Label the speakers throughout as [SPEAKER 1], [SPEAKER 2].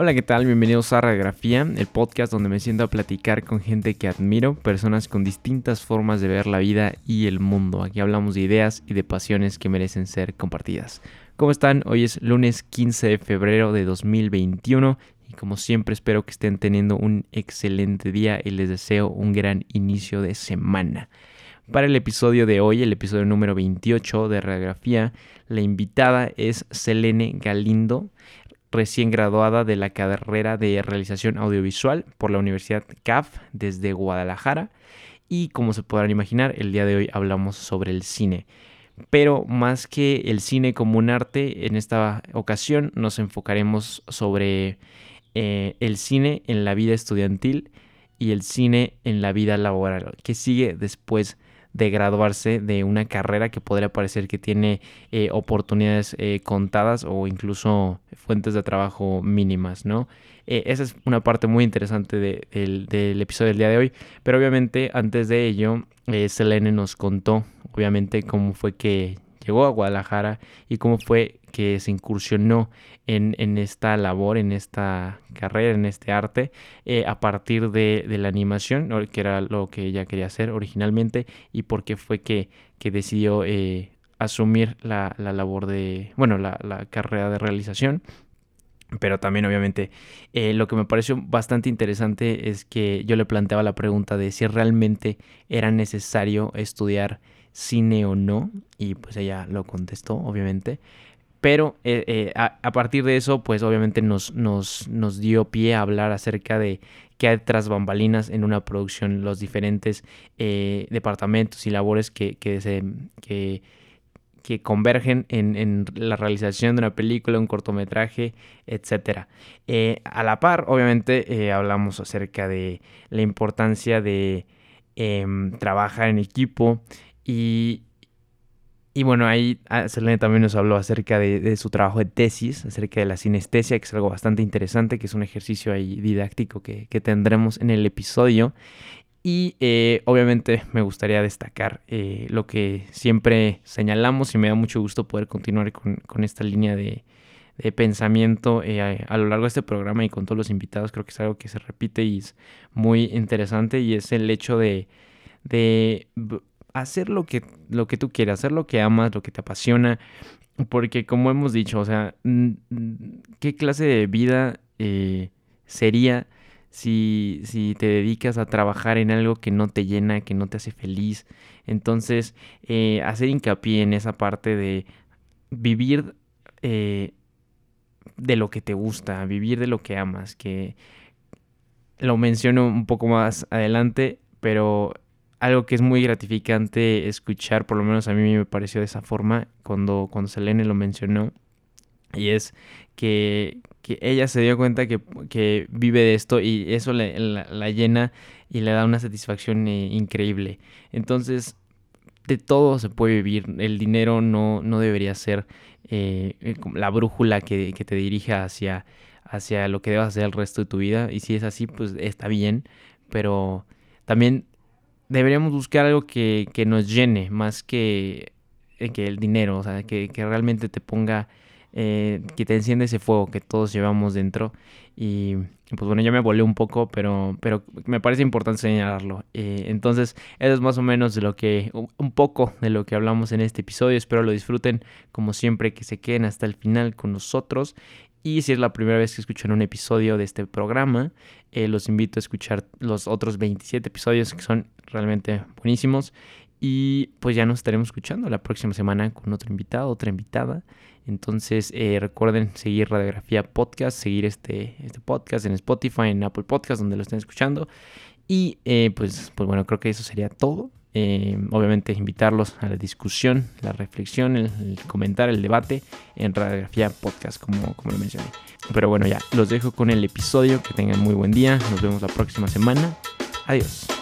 [SPEAKER 1] Hola, ¿qué tal? Bienvenidos a Radiografía, el podcast donde me siento a platicar con gente que admiro, personas con distintas formas de ver la vida y el mundo. Aquí hablamos de ideas y de pasiones que merecen ser compartidas. ¿Cómo están? Hoy es lunes 15 de febrero de 2021 y como siempre espero que estén teniendo un excelente día y les deseo un gran inicio de semana. Para el episodio de hoy, el episodio número 28 de Radiografía, la invitada es Selene Galindo recién graduada de la carrera de realización audiovisual por la Universidad CAF desde Guadalajara. Y como se podrán imaginar, el día de hoy hablamos sobre el cine. Pero más que el cine como un arte, en esta ocasión nos enfocaremos sobre eh, el cine en la vida estudiantil y el cine en la vida laboral, que sigue después de graduarse de una carrera que podría parecer que tiene eh, oportunidades eh, contadas o incluso fuentes de trabajo mínimas, ¿no? Eh, esa es una parte muy interesante del episodio del día de hoy, pero obviamente antes de ello, Selene nos contó, obviamente, cómo fue que llegó a Guadalajara y cómo fue que se incursionó en, esta labor, en esta carrera, en este arte, eh, a partir de, la animación, que era lo que ella quería hacer originalmente, y por qué fue que, decidió eh, asumir la, labor de, bueno, la, carrera de realización. Pero también obviamente eh, lo que me pareció bastante interesante es que yo le planteaba la pregunta de si realmente era necesario estudiar cine o no. Y pues ella lo contestó, obviamente. Pero eh, eh, a, partir de eso, pues obviamente nos, nos, nos, dio pie a hablar acerca de qué hay tras bambalinas en una producción, los diferentes eh, departamentos y labores que, que, que, que convergen en, en, la realización de una película, un cortometraje, etc. a la par, obviamente, hablamos acerca de la importancia de em, trabajar en equipo y, y bueno, ahí ah, Selene también nos habló acerca de, su trabajo de tesis, acerca de la sinestesia, que es algo bastante interesante, que es un ejercicio ahí didáctico que, tendremos en el episodio. Y eh, obviamente me gustaría destacar eh, lo que siempre señalamos y me da mucho gusto poder continuar con, esta línea de, pensamiento eh, a, lo largo de este programa y con todos los invitados. Creo que es algo que se repite y es muy interesante y es el hecho de, de hacer lo que, lo que tú quieras, hacer lo que amas, lo que te apasiona, porque como hemos dicho, o sea, ¿qué clase de vida eh, sería si, si, te dedicas a trabajar en algo que no te llena, que no te hace feliz? Entonces, eh, hacer hincapié en esa parte de vivir eh, de lo que te gusta, vivir de lo que amas, que lo menciono un poco más adelante, pero algo que es muy gratificante escuchar, por lo menos a mí me pareció de esa forma cuando, cuando Selene lo mencionó, y es que, ella se dio cuenta que, vive de esto y eso la, llena y le da una satisfacción eh, increíble. Entonces, de todo se puede vivir, el dinero no, no debería ser eh, eh, la brújula que, que te dirija hacia, hacia lo que debas hacer el resto de tu vida, y si es así, pues está bien, pero también deberíamos buscar algo que, nos llene más que, eh, que, el dinero, o sea, que, realmente te ponga, eh, que te enciende ese fuego que todos llevamos dentro. Y pues bueno, ya me volé un poco, pero, pero me parece importante señalarlo. Eh, entonces, eso es más o menos de lo que, un poco de lo que hablamos en este episodio. Espero lo disfruten, como siempre, que se queden hasta el final con nosotros. Y si es la primera vez que escuchan un episodio de este programa, los invito a escuchar los otros 27 episodios que son realmente buenísimos. Y pues ya nos estaremos escuchando la próxima semana con otro invitado, otra invitada. Entonces eh, recuerden seguir Radiografía Podcast, seguir este, este podcast en Spotify, en Apple Podcast, donde lo estén escuchando. Y eh, pues, pues bueno, creo que eso sería todo. Eh, obviamente invitarlos a la discusión, la reflexión, el, el, comentar, el debate en Radiografía Podcast, como, como lo mencioné. Pero bueno, ya los dejo con el episodio. Que tengan muy buen día. Nos vemos la próxima semana. Adiós.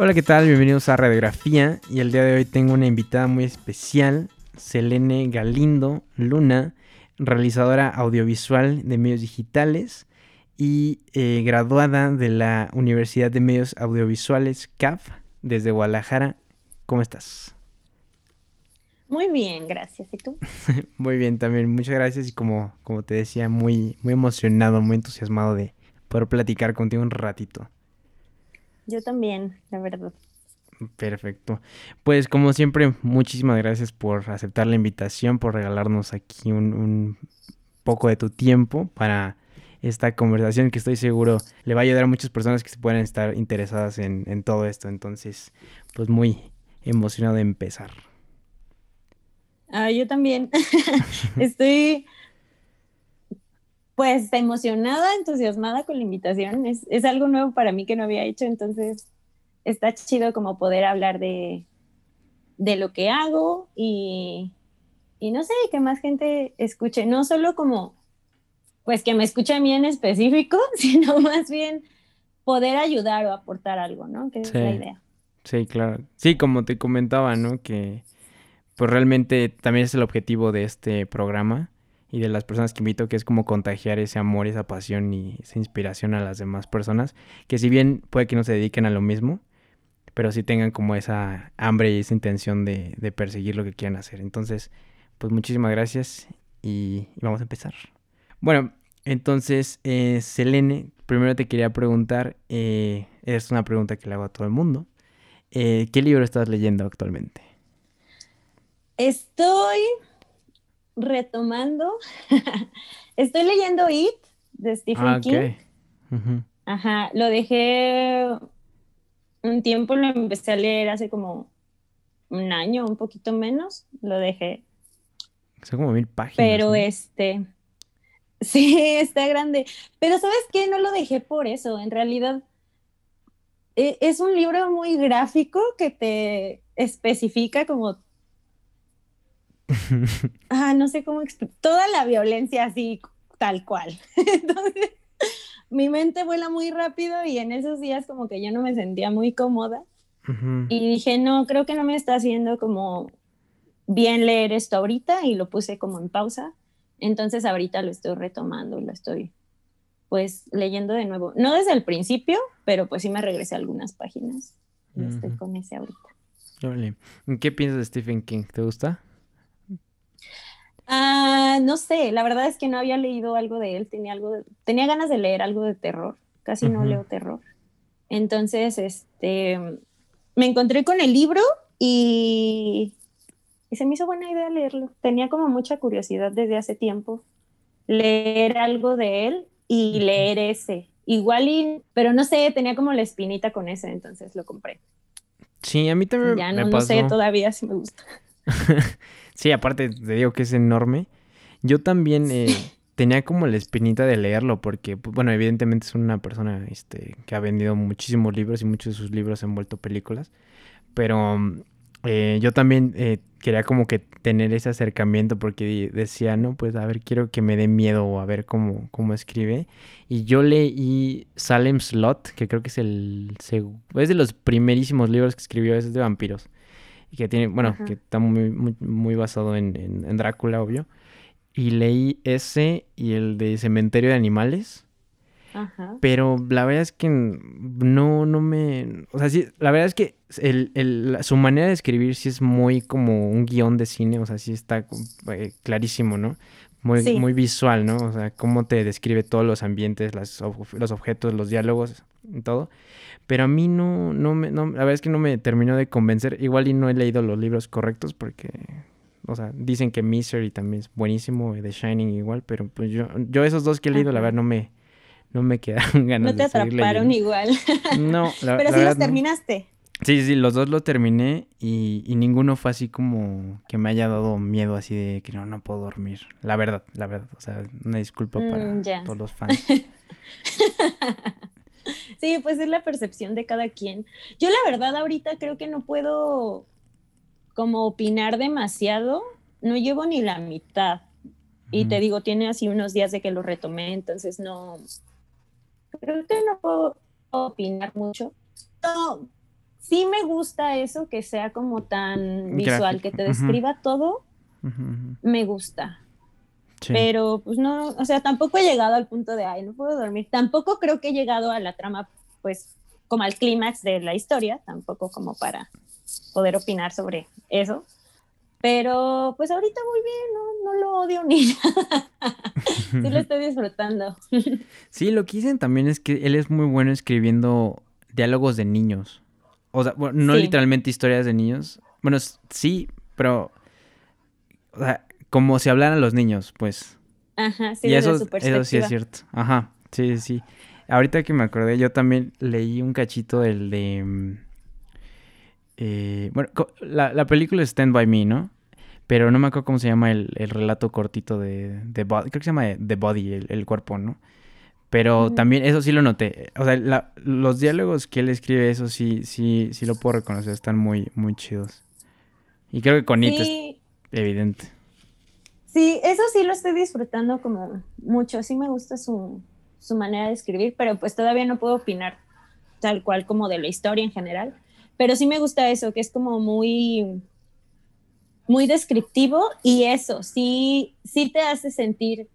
[SPEAKER 1] Hola, ¿qué tal? Bienvenidos a Radiografía y el día de hoy tengo una invitada muy especial, Selene Galindo Luna, realizadora audiovisual de medios digitales. y eh, graduada de la Universidad de Medios Audiovisuales, CAF, desde Guadalajara. ¿Cómo estás?
[SPEAKER 2] Muy bien, gracias. ¿Y tú?
[SPEAKER 1] muy bien, también. Muchas gracias y como, como te decía, muy, muy emocionado, muy entusiasmado de poder platicar contigo un ratito.
[SPEAKER 2] Yo también, la verdad.
[SPEAKER 1] Perfecto. Pues como siempre, muchísimas gracias por aceptar la invitación, por regalarnos aquí un, un poco de tu tiempo para esta conversación que estoy seguro le va a ayudar a muchas personas que se puedan estar interesadas en, todo esto. Entonces, pues muy emocionado de empezar.
[SPEAKER 2] Ah, yo también. Estoy pues emocionada, entusiasmada con la invitación. Es, es, algo nuevo para mí que no había hecho, entonces está chido como poder hablar de, de lo que hago y, y no sé, que más gente escuche, no solo como pues que me escuche a mí en específico, sino más bien poder ayudar o aportar algo, ¿no? Que es la idea.
[SPEAKER 1] Sí, claro. Sí, como te comentaba, ¿no? Que pues realmente también es el objetivo de este programa y de las personas que invito, que es como contagiar ese amor, esa pasión y esa inspiración a las demás personas, que si bien puede que no se dediquen a lo mismo, pero sí tengan como esa hambre y esa intención de, perseguir lo que quieran hacer. Entonces, pues muchísimas gracias y vamos a empezar. Bueno, entonces, eh, Selene, primero te quería preguntar, eh, es una pregunta que le hago a todo el mundo, eh, ¿qué libro estás leyendo actualmente?
[SPEAKER 2] Estoy retomando, estoy leyendo It de Stephen ah, King. Ajá, lo dejé un tiempo, lo empecé a leer hace como un año, un poquito menos, lo dejé.
[SPEAKER 1] Son como mil páginas.
[SPEAKER 2] Pero este, Sí, está grande. Pero ¿sabes qué? No lo dejé por eso. En realidad e, es un libro muy gráfico que te especifica como... ah, no sé cómo explicar. Toda la violencia así, tal cual. Entonces, mi mente vuela muy rápido y en esos días como que yo no me sentía muy cómoda. Y dije, no, creo que no me está haciendo como bien leer esto ahorita y lo puse como en pausa entonces ahorita lo estoy retomando, lo estoy pues leyendo de nuevo. No desde el principio, pero pues sí me regresé a algunas páginas y estoy con ese ahorita.
[SPEAKER 1] ¿Qué piensas de Stephen King? ¿Te gusta?
[SPEAKER 2] Ah, no sé, la verdad es que no había leído algo de él, tenía algo tenía ganas de leer algo de terror, casi no leo terror. Entonces, este me encontré con el libro y y se me hizo buena idea leerlo. Tenía como mucha curiosidad desde hace tiempo leer algo de él y leer ese. Igual y, pero no sé, tenía como la espinita con ese, entonces lo compré.
[SPEAKER 1] Sí, a mí también
[SPEAKER 2] ya no, no sé todavía si me gusta.
[SPEAKER 1] sí, aparte te digo que es enorme. Yo también eh, tenía como la espinita de leerlo porque, pues, bueno, evidentemente es una persona este, que ha vendido muchísimos libros y muchos de sus libros han vuelto películas. Pero eh, yo también eh, quería como que tener ese acercamiento porque decía, no, pues a ver, quiero que me dé miedo a ver cómo, cómo escribe. Y yo leí Salem Slot, que creo que es el es de los primerísimos libros que escribió, es de vampiros. Y que tiene, bueno, que está muy, muy, muy basado en, en, Drácula, obvio. Y leí ese y el de Cementerio de Animales. Pero la verdad es que no, no me... O sea, sí, la verdad es que el, su manera de escribir sí es muy como un guion de cine, o sea, sí está eh, clarísimo, ¿no? Muy, muy visual, ¿no? O sea, cómo te describe todos los ambientes, los objetos, los diálogos todo. Pero a mí no, no me, no, la verdad es que no me terminó de convencer. Igual y no he leído los libros correctos porque, o sea, dicen que Misery también es buenísimo, The Shining igual, pero pues yo, yo esos dos que he leído, la verdad, no me, no me quedaron ganas
[SPEAKER 2] de No te atraparon igual.
[SPEAKER 1] No,
[SPEAKER 2] la, Pero sí los terminaste.
[SPEAKER 1] Sí, sí, los dos lo terminé y, ninguno fue así como que me haya dado miedo así de que no, no puedo dormir. La verdad, la verdad. O sea, una disculpa para mm, todos los fans.
[SPEAKER 2] sí, pues es la percepción de cada quien. Yo la verdad ahorita creo que no puedo como opinar demasiado. No llevo ni la mitad. Y te digo, tiene así unos días de que lo retomé, entonces no, creo que no puedo opinar mucho. No, sí me gusta eso que sea como tan visual, que te describa todo. Me gusta. Pero pues no, o sea, tampoco he llegado al punto de, ay, no puedo dormir. Tampoco creo que he llegado a la trama, pues, como al clímax de la historia, tampoco como para poder opinar sobre eso. Pero pues ahorita muy bien, no, lo odio ni nada. sí lo estoy disfrutando.
[SPEAKER 1] sí, lo que dicen también es que él es muy bueno escribiendo diálogos de niños. O sea, no literalmente historias de niños. Bueno, sí, pero o sea, como si hablaran los niños, pues.
[SPEAKER 2] Ajá, sí,
[SPEAKER 1] y eso, eso sí es cierto. Ajá, sí, sí. Ahorita que me acordé, yo también leí un cachito del de... Mm, eh, bueno, la, la, película es Stand By Me, ¿no? Pero no me acuerdo cómo se llama el, el relato cortito de, de Body. Creo que se llama The Body, el, el cuerpo, ¿no? Pero también eso sí lo noté. O sea, los diálogos que él escribe, eso sí, sí, sí lo puedo reconocer. Están muy, muy chidos. Y creo que con It es evidente.
[SPEAKER 2] Sí, eso sí lo estoy disfrutando como mucho. Sí me gusta su, su manera de escribir, pero pues todavía no puedo opinar tal cual como de la historia en general. Pero sí me gusta eso, que es como muy, muy descriptivo y eso, sí, sí te hace sentir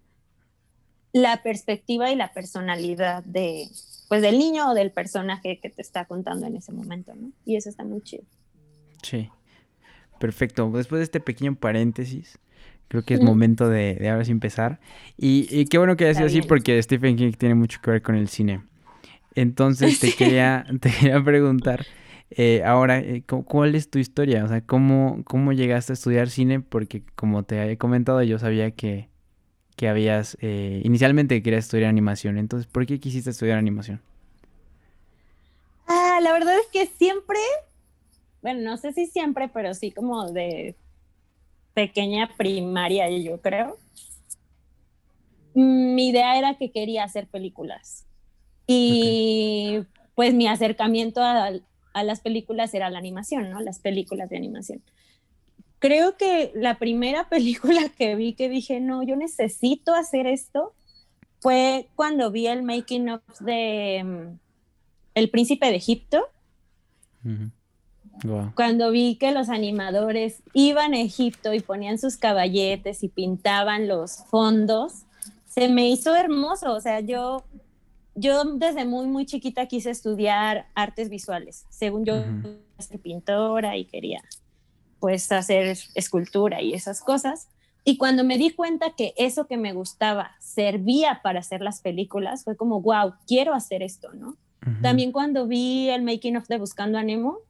[SPEAKER 2] la perspectiva y la personalidad de, pues, del niño o del personaje que te está contando en ese momento, ¿no? Y eso está muy chido.
[SPEAKER 1] Sí, perfecto. Después de este pequeño paréntesis, creo que es momento de, ahora sí empezar. Y, qué bueno que haya sido así porque Stephen King tiene mucho que ver con el cine. Entonces te quería, te quería preguntar, eh, ahora, eh, ¿cuál es tu historia? O sea, ¿cómo, ¿cómo llegaste a estudiar cine? Porque como te he comentado, yo sabía que que habías eh, inicialmente querías estudiar animación. Entonces, ¿por qué quisiste estudiar animación?
[SPEAKER 2] Ah, la verdad es que siempre, bueno, no sé si siempre, pero sí como de pequeña primaria, yo creo. Mi idea era que quería hacer películas. Y pues mi acercamiento a, a las películas era la animación, ¿no? Las películas de animación creo que la primera película que vi que dije, no, yo necesito hacer esto, fue cuando vi el making of de mm, El Príncipe de Egipto. Cuando vi que los animadores iban a Egipto y ponían sus caballetes y pintaban los fondos, se me hizo hermoso. O sea, yo, yo desde muy, muy chiquita quise estudiar artes visuales. Según yo, soy pintora y quería pues hacer escultura y esas cosas. Y cuando me di cuenta que eso que me gustaba servía para hacer las películas, fue como, wow, quiero hacer esto, ¿no? También cuando vi el making of de Buscando a Nemo,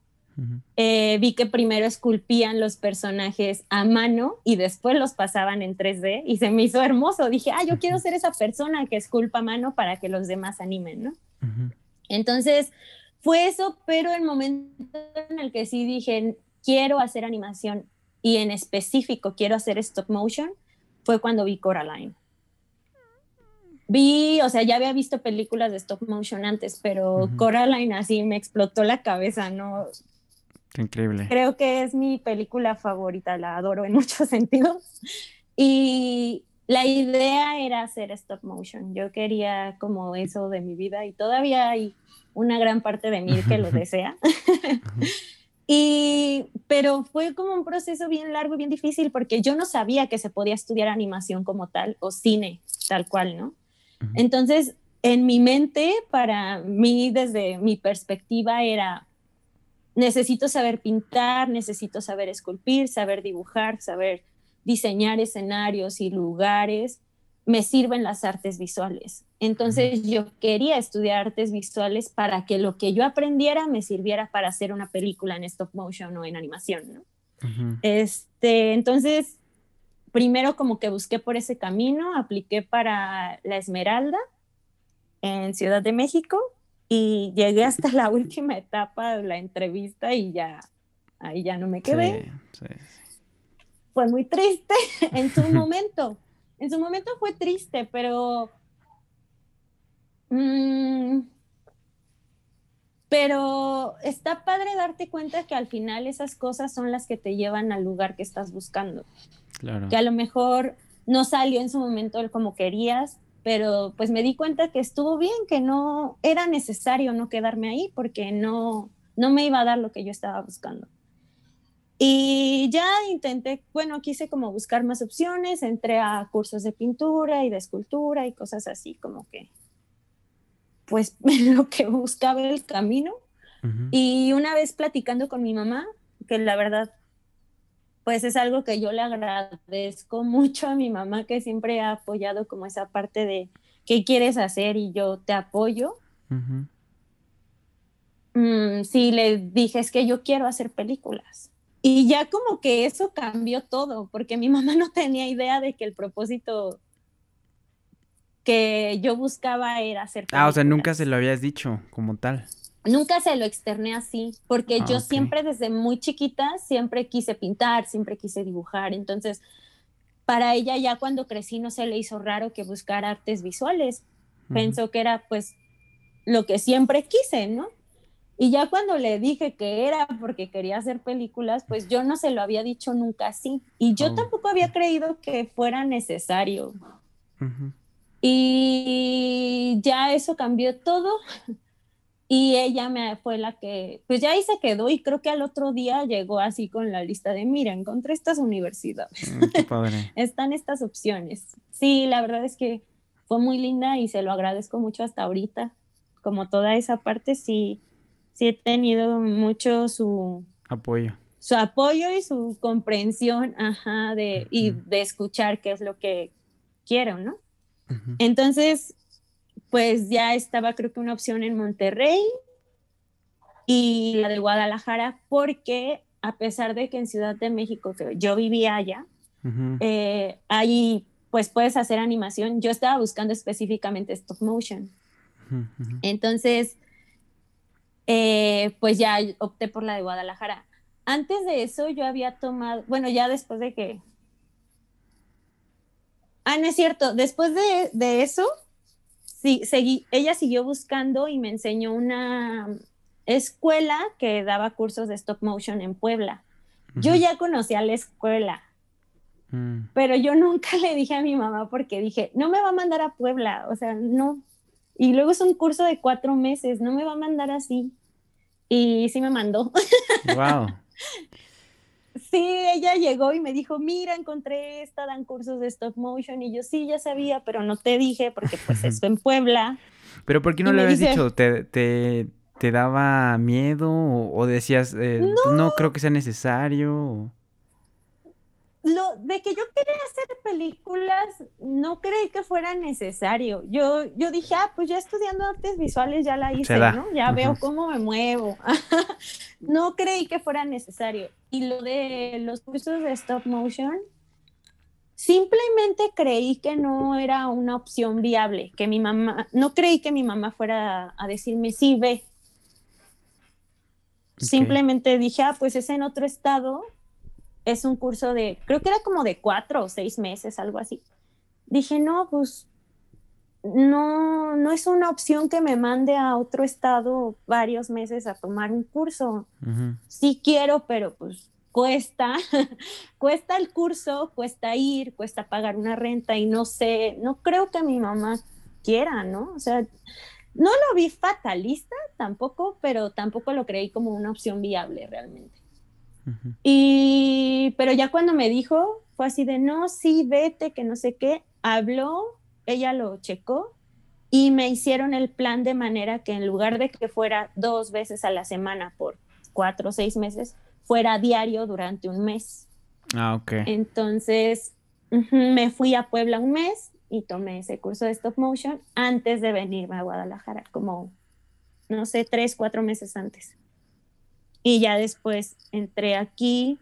[SPEAKER 2] eh, vi que primero esculpían los personajes a mano y después los pasaban en 3D y se me hizo hermoso. Dije, ah, yo quiero ser esa persona que esculpa a mano para que los demás animen, ¿no? Entonces, fue eso, pero el momento en el que sí dije, quiero hacer animación y en específico quiero hacer stop motion fue cuando vi Coraline. Vi, o sea, ya había visto películas de stop motion antes, pero Coraline así me explotó la cabeza, ¿no?
[SPEAKER 1] Increíble.
[SPEAKER 2] Creo que es mi película favorita, la adoro en muchos sentidos. Y la idea era hacer stop motion. Yo quería como eso de mi vida y todavía hay una gran parte de mí que lo desea. Y, pero fue como un proceso bien largo y bien difícil porque yo no sabía que se podía estudiar animación como tal o cine tal cual, ¿no? Entonces, en mi mente, para mí, desde mi perspectiva, era, necesito saber pintar, necesito saber esculpir, saber dibujar, saber diseñar escenarios y lugares, me sirven las artes visuales. Entonces yo quería estudiar artes visuales para que lo que yo aprendiera me sirviera para hacer una película en stop motion o en animación, ¿no? Este, entonces, primero como que busqué por ese camino, apliqué para la Esmeralda en Ciudad de México y llegué hasta la última etapa de la entrevista y ya, ahí ya no me quedé. Fue muy triste en su momento en su momento fue triste, pero... Mm, pero está padre darte cuenta que al final esas cosas son las que te llevan al lugar que estás buscando. Claro. Que a lo mejor no salió en su momento como querías, pero pues me di cuenta que estuvo bien, que no era necesario no quedarme ahí porque no, no me iba a dar lo que yo estaba buscando. Y ya intenté, bueno, quise como buscar más opciones, entré a cursos de pintura y de escultura y cosas así, como que, pues, lo que buscaba el camino. Y una vez platicando con mi mamá, que la verdad, pues es algo que yo le agradezco mucho a mi mamá, que siempre ha apoyado como esa parte de qué quieres hacer y yo te apoyo. Mm, sí, le dije, es que yo quiero hacer películas. Y ya como que eso cambió todo, porque mi mamá no tenía idea de que el propósito que yo buscaba era hacer
[SPEAKER 3] películas. Ah, o sea, nunca se lo habías dicho como tal.
[SPEAKER 2] Nunca se lo externé así, porque ah, yo siempre desde muy chiquita, siempre quise pintar, siempre quise dibujar. Entonces, para ella ya cuando crecí no se le hizo raro que buscar artes visuales. Pensó que era pues lo que siempre quise, ¿no? Y ya cuando le dije que era porque quería hacer películas, pues yo no se lo había dicho nunca así. Y yo oh. tampoco había creído que fuera necesario. Y ya eso cambió todo. Y ella me fue la que, pues ya ahí se quedó y creo que al otro día llegó así con la lista de, mira, encontré estas universidades. Mm, Están estas opciones. Sí, la verdad es que fue muy linda y se lo agradezco mucho hasta ahorita. Como toda esa parte, sí, sí he tenido mucho su
[SPEAKER 3] apoyo.
[SPEAKER 2] Su apoyo y su comprensión, ajá, de, y de escuchar qué es lo que quiero, ¿no? Entonces, pues ya estaba creo que una opción en Monterrey y la de Guadalajara, porque a pesar de que en Ciudad de México, que yo vivía allá, eh, ahí pues puedes hacer animación, yo estaba buscando específicamente stop motion. Entonces, eh, pues ya opté por la de Guadalajara. Antes de eso yo había tomado, bueno, ya después de que... Ah, no es cierto, después de, de eso, sí, seguí, ella siguió buscando y me enseñó una escuela que daba cursos de stop motion en Puebla. Yo ya conocía la escuela, mm. pero yo nunca le dije a mi mamá porque dije, no me va a mandar a Puebla, o sea, no, y luego es un curso de cuatro meses, no me va a mandar así. Y sí me mandó. Wow. Sí, ella llegó y me dijo, mira, encontré esta, dan cursos de stop motion. Y yo, sí, ya sabía, pero no te dije porque pues esto en Puebla.
[SPEAKER 3] Pero ¿por qué no le habías dicho? ¿Te, te, te daba miedo o, decías, eh, no. no. creo que sea necesario?
[SPEAKER 2] Lo de que yo quería hacer películas, no creí que fuera necesario. Yo, yo dije, ah, pues ya estudiando artes visuales ya la hice, ¿no? Ya veo cómo me muevo. no creí que fuera necesario. Y lo de los cursos de stop motion, simplemente creí que no era una opción viable, que mi mamá, no creí que mi mamá fuera a decirme, sí, ve. Simplemente dije, ah, pues es en otro estado, es un curso de, creo que era como de cuatro o seis meses, algo así. Dije, no, pues no, no es una opción que me mande a otro estado varios meses a tomar un curso. Sí quiero, pero pues cuesta, cuesta el curso, cuesta ir, cuesta pagar una renta y no sé, no creo que mi mamá quiera, ¿no? O sea, no lo vi fatalista tampoco, pero tampoco lo creí como una opción viable realmente. Y, pero ya cuando me dijo, fue así de, no, sí, vete, que no sé qué, habló, ella lo checó y me hicieron el plan de manera que en lugar de que fuera dos veces a la semana por cuatro o seis meses, fuera diario durante un mes.
[SPEAKER 3] Ah, ok.
[SPEAKER 2] Entonces, me fui a Puebla un mes y tomé ese curso de stop motion antes de venirme a Guadalajara, como, no sé, tres, cuatro meses antes. Y ya después entré aquí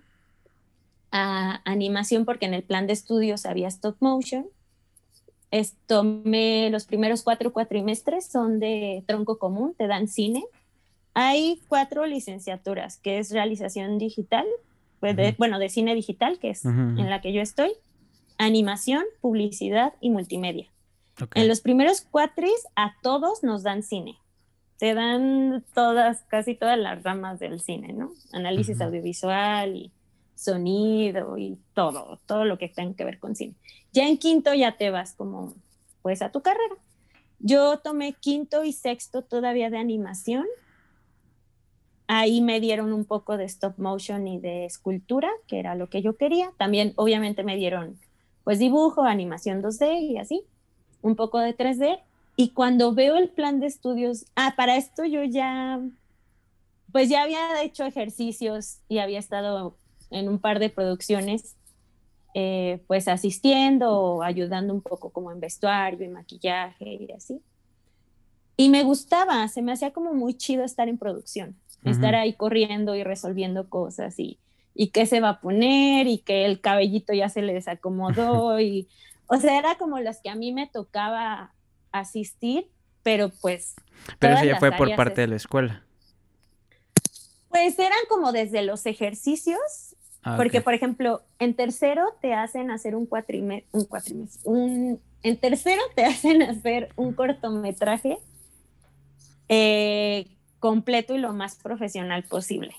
[SPEAKER 2] a animación porque en el plan de estudios había stop motion. tomé los primeros cuatro cuatrimestres, son de tronco común, te dan cine. Hay cuatro licenciaturas, que es realización digital, pues bueno, de cine digital, que es en la que yo estoy, animación, publicidad y multimedia. En los primeros cuatris a todos nos dan cine te dan todas, casi todas las ramas del cine, ¿no? Análisis audiovisual y sonido y todo, todo lo que tenga que ver con cine. Ya en quinto ya te vas como, pues, a tu carrera. Yo tomé quinto y sexto todavía de animación ahí me dieron un poco de stop motion y de escultura, que era lo que yo quería. También obviamente me dieron pues dibujo, animación 2D y así, un poco de 3D. Y cuando veo el plan de estudios, ah, para esto yo ya, pues ya había hecho ejercicios y había estado en un par de producciones, eh, pues asistiendo o ayudando un poco como en vestuario y maquillaje y así. Y me gustaba, se me hacía como muy chido estar en producción, estar ahí corriendo y resolviendo cosas y, y qué se va a poner y que el cabellito ya se le desacomodó y, o sea, era como las que a mí me tocaba asistir, pero pues...
[SPEAKER 3] Pero eso ya fue por parte de la escuela.
[SPEAKER 2] Pues eran como desde los ejercicios, ah, porque por ejemplo, en tercero te hacen hacer un cuatrimestre, un cuatrimestre, un, en tercero te hacen hacer un cortometraje eh, completo y lo más profesional posible.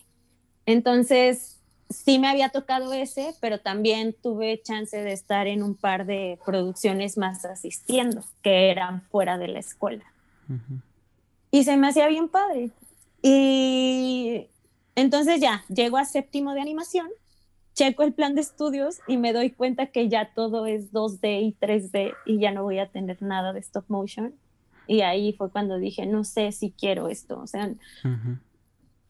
[SPEAKER 2] Entonces, sí me había tocado ese, pero también tuve chance de estar en un par de producciones más asistiendo, que eran fuera de la escuela. Y se me hacía bien padre. Y entonces ya, llego a séptimo de animación, checo el plan de estudios y me doy cuenta que ya todo es 2D y 3D y ya no voy a tener nada de stop motion. Y ahí fue cuando dije, no sé si quiero esto. O sea,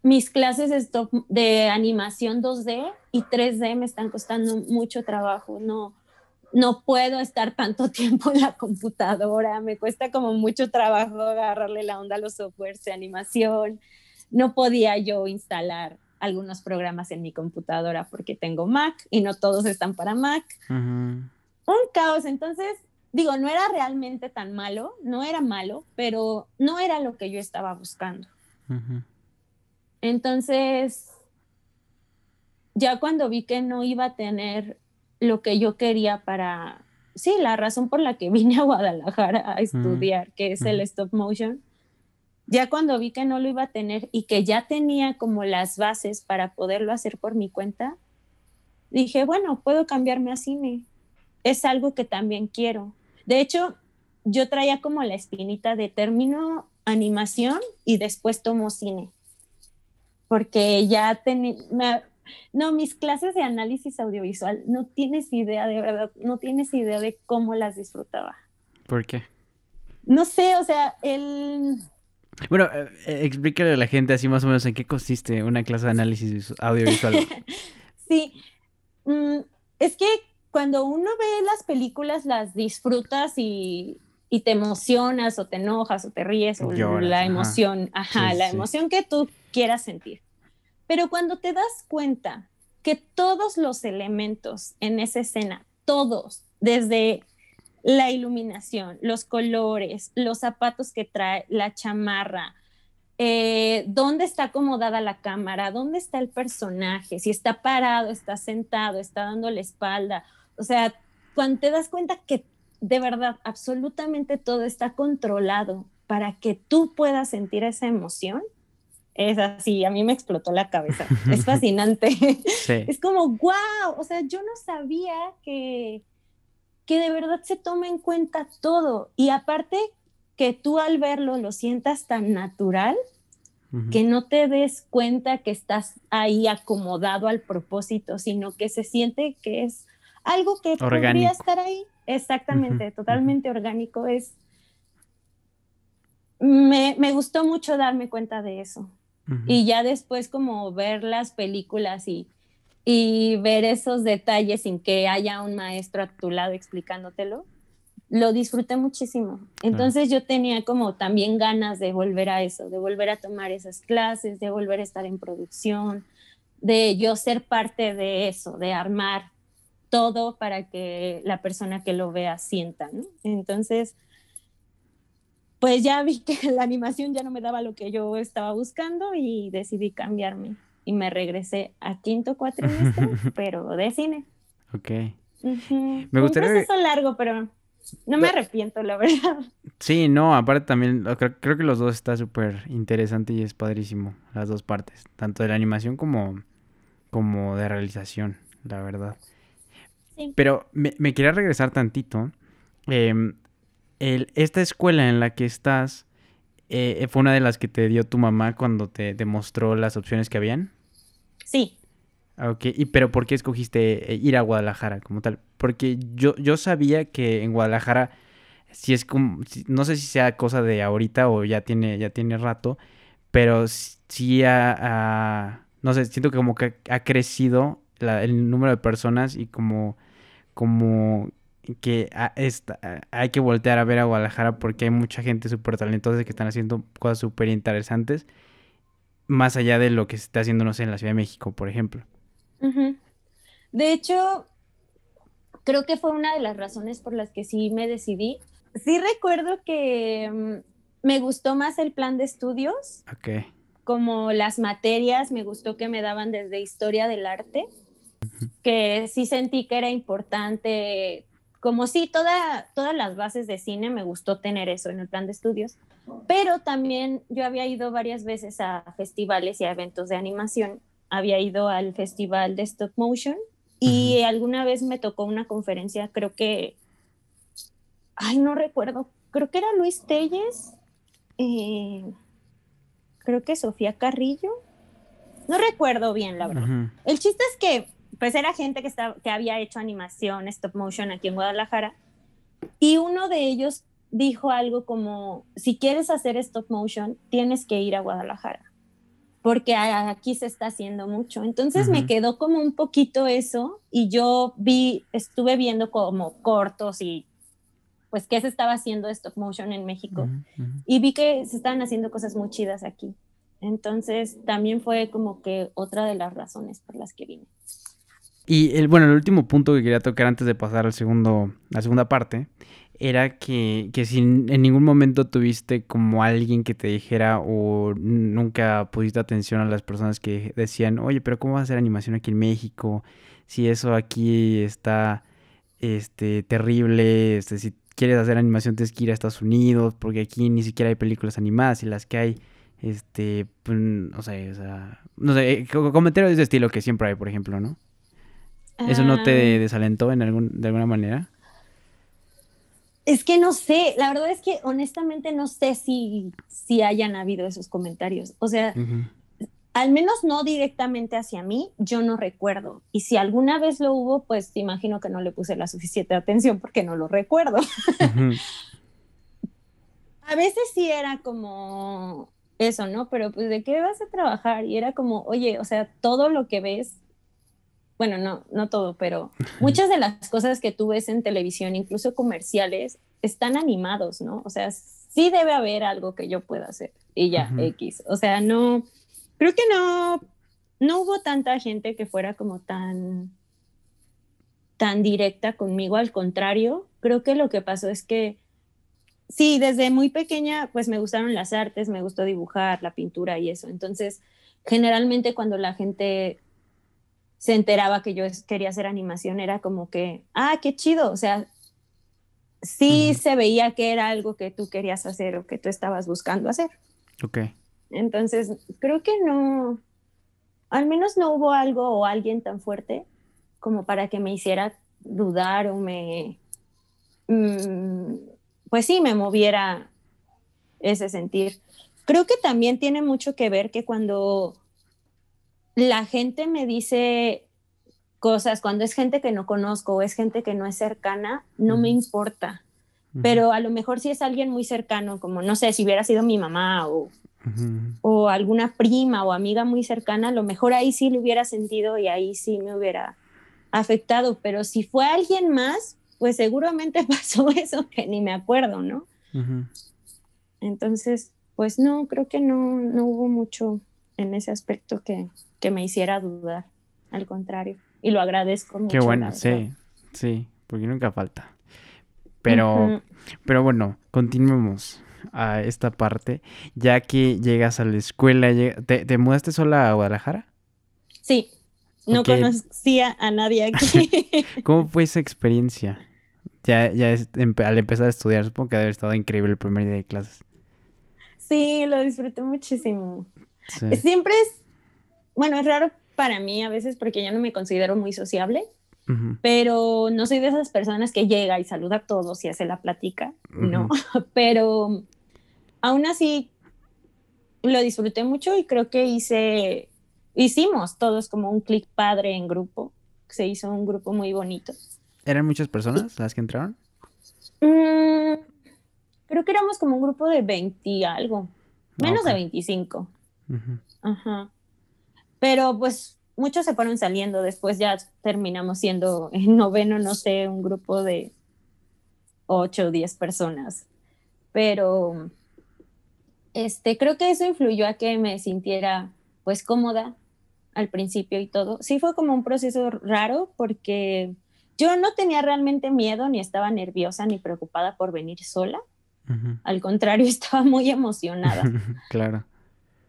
[SPEAKER 2] mis clases stop de animación 2D y 3D me están costando mucho trabajo. No, no puedo estar tanto tiempo en la computadora. Me cuesta como mucho trabajo agarrarle la onda a los softwares de animación. No podía yo instalar algunos programas en mi computadora porque tengo Mac y no todos están para Mac. Un caos. Entonces digo, no era realmente tan malo, no era malo, pero no era lo que yo estaba buscando. Entonces, ya cuando vi que no iba a tener lo que yo quería para, sí, la razón por la que vine a Guadalajara a estudiar, que es el stop motion, ya cuando vi que no lo iba a tener y que ya tenía como las bases para poderlo hacer por mi cuenta, dije, bueno, puedo cambiarme a cine. Es algo que también quiero. De hecho, yo traía como la espinita de termino animación y después tomo cine. Porque ya tenía, no, mis clases de análisis audiovisual, no tienes idea, de verdad, no tienes idea de cómo las disfrutaba.
[SPEAKER 3] ¿Por qué?
[SPEAKER 2] No sé, o sea, el...
[SPEAKER 3] Bueno, eh, eh, explícale a la gente así más o menos en qué consiste una clase de análisis audiovisual.
[SPEAKER 2] sí, mm, es que cuando uno ve las películas, las disfrutas y, te emocionas o te enojas o te ríes o la emoción, ajá, la emoción que tú quieras sentir. Pero cuando te das cuenta que todos los elementos en esa escena, todos, desde la iluminación, los colores, los zapatos que trae, la chamarra, eh, dónde está acomodada la cámara, dónde está el personaje, si está parado, está sentado, está dando la espalda, o sea, cuando te das cuenta que de verdad absolutamente todo está controlado para que tú puedas sentir esa emoción, es así, a mí me explotó la cabeza. Es fascinante. Es como, wow, o sea, yo no sabía que, que de verdad se toma en cuenta todo. Y aparte, que tú al verlo lo sientas tan natural, que no te des cuenta que estás ahí acomodado al propósito, sino que se siente que es algo que podría estar ahí, exactamente, totalmente orgánico, es... Me, me, gustó mucho darme cuenta de eso. Y ya después como ver las películas y, y ver esos detalles sin que haya un maestro a tu lado explicándotelo, lo disfruté muchísimo. Entonces yo tenía como también ganas de volver a eso, de volver a tomar esas clases, de volver a estar en producción, de yo ser parte de eso, de armar todo para que la persona que lo vea sienta, ¿no? Entonces, pues ya vi que la animación ya no me daba lo que yo estaba buscando y decidí cambiarme y me regresé a quinto cuatrimestre, pero de cine.
[SPEAKER 3] Ok.
[SPEAKER 2] Me gustaría... Un proceso largo, pero no me arrepiento, la verdad.
[SPEAKER 3] Sí, no, aparte también creo, creo que los dos está súper interesante y es padrísimo, las dos partes, tanto de la animación como, como de realización, la verdad. Pero me, me, quería regresar tantito. Esta escuela en la que estás,
[SPEAKER 1] eh, fue una de las que te dio tu mamá cuando te, demostró las opciones que habían.
[SPEAKER 2] Sí.
[SPEAKER 1] Ah, ok, y pero ¿por qué escogiste eh, ir a Guadalajara como tal? Porque yo, yo sabía que en Guadalajara, si es como, no sé si sea cosa de ahorita o ya tiene, ya tiene rato, pero sí ha, no sé, siento que como que ha crecido el número de personas y como, como que hay que voltear a ver a Guadalajara porque hay mucha gente súper talentosa que están haciendo cosas súper interesantes, más allá de lo que se está haciendo, no sé, en la Ciudad de México, por ejemplo.
[SPEAKER 2] De hecho, creo que fue una de las razones por las que sí me decidí. Sí recuerdo que mm, me gustó más el plan de estudios. Como las materias, me gustó que me daban desde historia del arte, que sí sentí que era importante como sí, toda, todas las bases de cine me gustó tener eso en el plan de estudios, pero también yo había ido varias veces a festivales y a eventos de animación. Había ido al festival de stop motion y alguna vez me tocó una conferencia, creo que, ay, no recuerdo, creo que era Luis Telles, eh, creo que Sofía Carrillo, no recuerdo bien, la verdad. El chiste es que pues era gente que, estaba, que había hecho animación, stop motion aquí en Guadalajara. Y uno de ellos dijo algo como, si quieres hacer stop motion, tienes que ir a Guadalajara, porque aquí se está haciendo mucho. Entonces me quedó como un poquito eso y yo vi, estuve viendo como cortos y pues qué se estaba haciendo stop motion en México y vi que se estaban haciendo cosas muy chidas aquí. Entonces también fue como que otra de las razones por las que vine.
[SPEAKER 1] Y el, bueno, el último punto que quería tocar antes de pasar al segundo, la segunda parte, era que, que si en ningún momento tuviste como alguien que te dijera o nunca pusiste atención a las personas que decían, oye, pero ¿cómo vas a hacer animación aquí en México? Si eso aquí está este, terrible, este, si quieres hacer animación tienes que ir a Estados Unidos, porque aquí ni siquiera hay películas animadas y las que hay, este, pues, o sea, o sea no sé, comentarios de ese estilo que siempre hay, por ejemplo, ¿no? ¿Eso no te desalentó en algún, de alguna manera?
[SPEAKER 2] Es que no sé, la verdad es que honestamente no sé si, si hayan habido esos comentarios. O sea, al menos no directamente hacia mí, yo no recuerdo. Y si alguna vez lo hubo, pues imagino que no le puse la suficiente atención porque no lo recuerdo. a veces sí era como eso, ¿no? Pero pues de qué vas a trabajar? Y era como, oye, o sea, todo lo que ves bueno, no, no todo, pero muchas de las cosas que tú ves en televisión, incluso comerciales, están animados, ¿no? O sea, sí debe haber algo que yo pueda hacer y ya, X. O sea, no, creo que no, no hubo tanta gente que fuera como tan, tan directa conmigo, al contrario, creo que lo que pasó es que sí, desde muy pequeña, pues me gustaron las artes, me gustó dibujar, la pintura y eso. Entonces, generalmente cuando la gente se enteraba que yo quería hacer animación, era como que, ah, qué chido, o sea, sí se veía que era algo que tú querías hacer o que tú estabas buscando hacer.
[SPEAKER 1] Ok.
[SPEAKER 2] Entonces, creo que no, al menos no hubo algo o alguien tan fuerte como para que me hiciera dudar o me, mm, pues sí, me moviera ese sentir. Creo que también tiene mucho que ver que cuando la gente me dice cosas, cuando es gente que no conozco o es gente que no es cercana, no me importa. Pero a lo mejor si es alguien muy cercano, como no sé, si hubiera sido mi mamá o, o alguna prima o amiga muy cercana, a lo mejor ahí sí lo hubiera sentido y ahí sí me hubiera afectado. Pero si fue alguien más, pues seguramente pasó eso que ni me acuerdo, ¿no? Entonces, pues no, creo que no, no hubo mucho en ese aspecto que, que me hiciera dudar. Al contrario. Y lo agradezco mucho.
[SPEAKER 1] Qué bueno, sí, sí, porque nunca falta. Pero, pero bueno, continuemos a esta parte. Ya que llegas a la escuela, ¿te, te mudaste sola a Guadalajara?
[SPEAKER 2] Sí, no conocía a nadie aquí.
[SPEAKER 1] ¿Cómo fue esa experiencia? Ya, ya al empezar a estudiar, supongo que debe haber estado increíble el primer día de clases.
[SPEAKER 2] Sí, lo disfruté muchísimo. Siempre es bueno, es raro para mí a veces porque yo no me considero muy sociable, pero no soy de esas personas que llega y saluda a todos y hace la plática, no, pero aún así lo disfruté mucho y creo que hice, hicimos todos como un clic padre en grupo. Se hizo un grupo muy bonito.
[SPEAKER 1] ¿Eran muchas personas las que entraron?
[SPEAKER 2] Mm, creo que éramos como un grupo de 20 y algo, menos de 25. Ajá. Pero pues muchos se fueron saliendo, después ya terminamos siendo en noveno, no sé, un grupo de 8 o 10 personas. Pero este, creo que eso influyó a que me sintiera pues cómoda al principio y todo. Sí fue como un proceso raro porque yo no tenía realmente miedo, ni estaba nerviosa, ni preocupada por venir sola. Al contrario, estaba muy emocionada.
[SPEAKER 1] claro.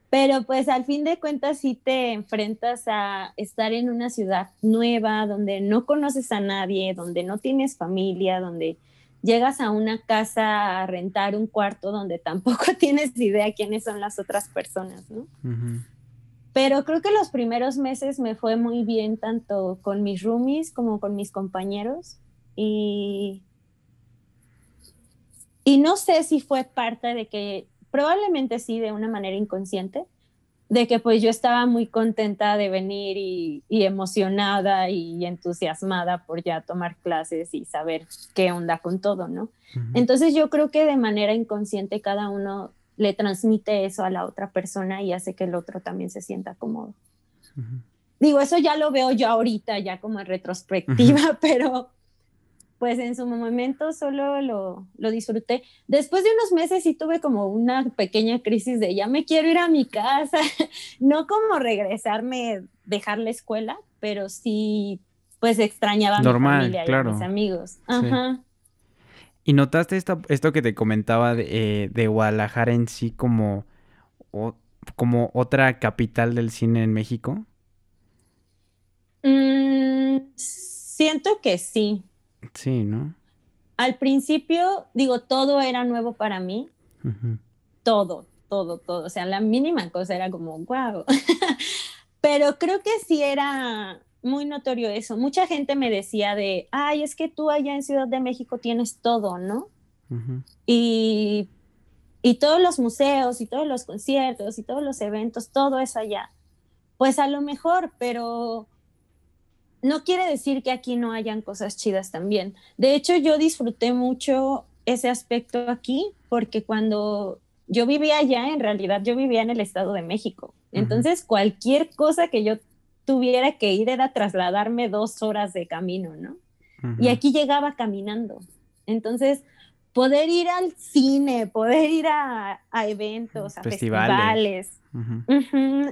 [SPEAKER 2] Pero pues al fin de cuentas sí te enfrentas a estar en una ciudad nueva, donde no conoces a nadie, donde no tienes familia, donde llegas a una casa a rentar un cuarto donde tampoco tienes idea quiénes son las otras personas, ¿no? Pero creo que los primeros meses me fue muy bien tanto con mis roomies como con mis compañeros y y no sé si fue parte de que probablemente sí de una manera inconsciente de que pues yo estaba muy contenta de venir y, emocionada y entusiasmada por ya tomar clases y saber qué onda con todo, ¿no? Entonces yo creo que de manera inconsciente cada uno le transmite eso a la otra persona y hace que el otro también se sienta cómodo. Digo, eso ya lo veo yo ahorita, ya como en retrospectiva, pero pues en su momento solo lo, lo, disfruté. Después de unos meses sí tuve como una pequeña crisis de ya me quiero ir a mi casa, no como regresarme, dejar la escuela, pero sí pues extrañaba a mi familia y a mis amigos. Ajá.
[SPEAKER 1] ¿Y notaste esto, esto que te comentaba de, eh, de Guadalajara en sí como, como otra capital del cine en México?
[SPEAKER 2] Mm, siento que sí.
[SPEAKER 1] Sí, ¿no?
[SPEAKER 2] Al principio, digo, todo era nuevo para mí. Todo, todo, todo. O sea, la mínima cosa era como, wow. Pero creo que sí era muy notorio eso. Mucha gente me decía de, ay, es que tú allá en Ciudad de México tienes todo, ¿no? y, y todos los museos y todos los conciertos y todos los eventos, todo es allá. Pues a lo mejor, pero no quiere decir que aquí no hayan cosas chidas también. De hecho, yo disfruté mucho ese aspecto aquí porque cuando yo vivía allá, en realidad yo vivía en el Estado de México. Entonces, cualquier cosa que yo tuviera que ir era trasladarme dos horas de camino, ¿no? Y aquí llegaba caminando. Entonces, poder ir al cine, poder ir a, eventos, a festivales,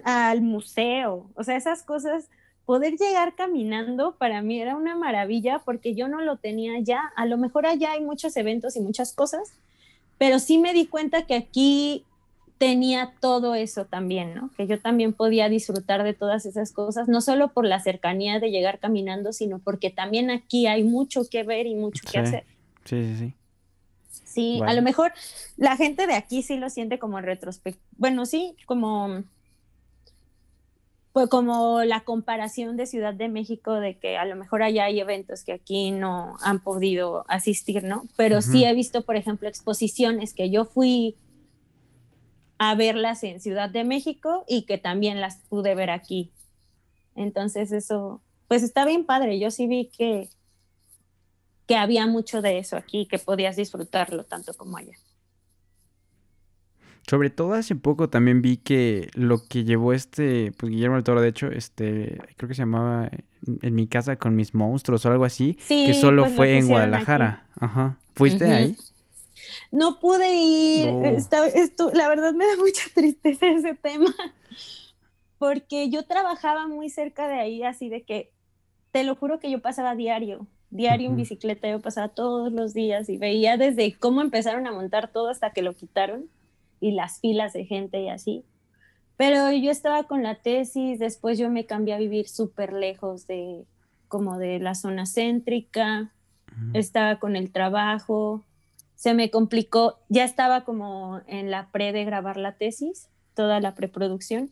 [SPEAKER 2] al museo, o sea, esas cosas poder llegar caminando para mí era una maravilla porque yo no lo tenía ya. A lo mejor allá hay muchos eventos y muchas cosas, pero sí me di cuenta que aquí tenía todo eso también, ¿no? Que yo también podía disfrutar de todas esas cosas, no solo por la cercanía de llegar caminando, sino porque también aquí hay mucho que ver y mucho que hacer.
[SPEAKER 1] Sí, sí, sí.
[SPEAKER 2] Sí, a lo mejor la gente de aquí sí lo siente como retrospectiva. Bueno, sí, como pues como la comparación de Ciudad de México de que a lo mejor allá hay eventos que aquí no han podido asistir, ¿no? Pero sí he visto, por ejemplo, exposiciones que yo fui a verlas en Ciudad de México y que también las pude ver aquí. Entonces eso, pues está bien padre. Yo sí vi que, que había mucho de eso aquí, que podías disfrutarlo tanto como allá.
[SPEAKER 1] Sobre todo hace poco también vi que lo que llevó este, pues Guillermo del Toro, de hecho, este, creo que se llamaba En mi casa con mis monstruos o algo así, que solo pues, fue en Guadalajara. Ajá. ¿Fuiste ahí?
[SPEAKER 2] No pude ir. esto, la verdad me da mucha tristeza ese tema. Porque yo trabajaba muy cerca de ahí, así de que, te lo juro que yo pasaba diario, diario en bicicleta, yo pasaba todos los días y veía desde cómo empezaron a montar todo hasta que lo quitaron y las filas de gente y así. Pero yo estaba con la tesis, después yo me cambié a vivir súper lejos de como de la zona céntrica, estaba con el trabajo, se me complicó, ya estaba como en la pre de grabar la tesis, toda la preproducción.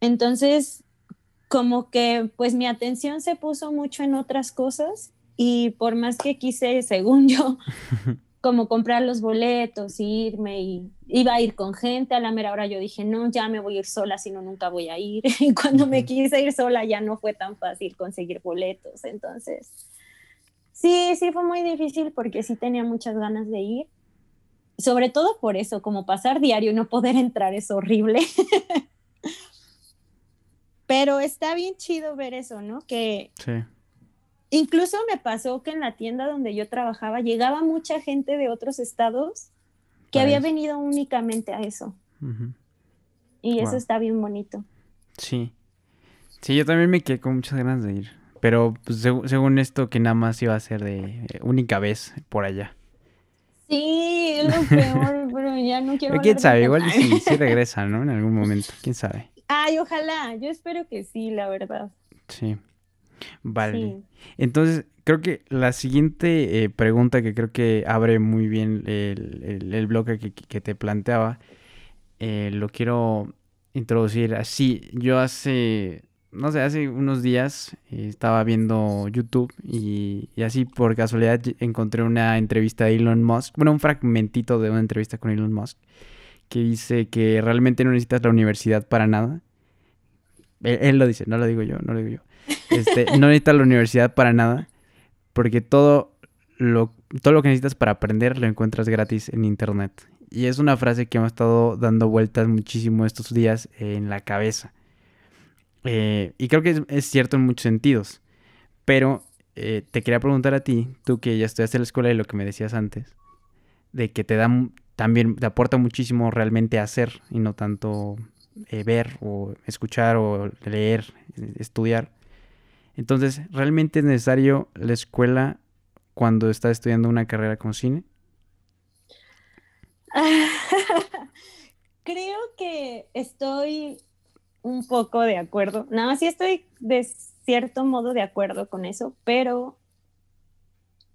[SPEAKER 2] Entonces, como que pues mi atención se puso mucho en otras cosas y por más que quise, según yo, como comprar los boletos, irme y iba a ir con gente. A la mera hora yo dije, no, ya me voy a ir sola, si no, nunca voy a ir. Y cuando me quise ir sola ya no fue tan fácil conseguir boletos. Entonces, sí, sí fue muy difícil porque sí tenía muchas ganas de ir. Sobre todo por eso, como pasar diario y no poder entrar es horrible. Pero está bien chido ver eso, ¿no? Que sí Incluso me pasó que en la tienda donde yo trabajaba llegaba mucha gente de otros estados que había venido únicamente a eso. Y eso está bien bonito.
[SPEAKER 1] Sí. Sí, yo también me quedé con muchas ganas de ir. Pero pues, según esto, que nada más iba a ser de eh, única vez por allá.
[SPEAKER 2] Sí, es lo peor, pero ya no quiero.
[SPEAKER 1] quién sabe, igual sí, sí regresa, ¿no? En algún momento, quién sabe.
[SPEAKER 2] Ay, ojalá, yo espero que sí, la verdad.
[SPEAKER 1] Sí. Vale. Entonces, creo que la siguiente eh, pregunta que creo que abre muy bien el, bloque que, te planteaba, eh, lo quiero introducir así. Yo hace, no sé, hace unos días eh, estaba viendo YouTube y, y, así por casualidad encontré una entrevista de Elon Musk, bueno, un fragmentito de una entrevista con Elon Musk, que dice que realmente no necesitas la universidad para nada. él lo dice, no lo digo yo, no lo digo yo este, no necesitas la universidad para nada, porque todo lo, todo lo que necesitas para aprender lo encuentras gratis en internet. Y es una frase que me ha estado dando vueltas muchísimo estos días en la cabeza. Eh, y creo que es, cierto en muchos sentidos. Pero eh, te quería preguntar a ti, tú que ya estudiaste en la escuela y lo que me decías antes, de que te da también, te aporta muchísimo realmente hacer y no tanto eh, ver o escuchar o leer, estudiar. Entonces, ¿realmente es necesario la escuela cuando estás estudiando una carrera con cine?
[SPEAKER 2] Creo que estoy un poco de acuerdo. Nada más sí estoy de cierto modo de acuerdo con eso, pero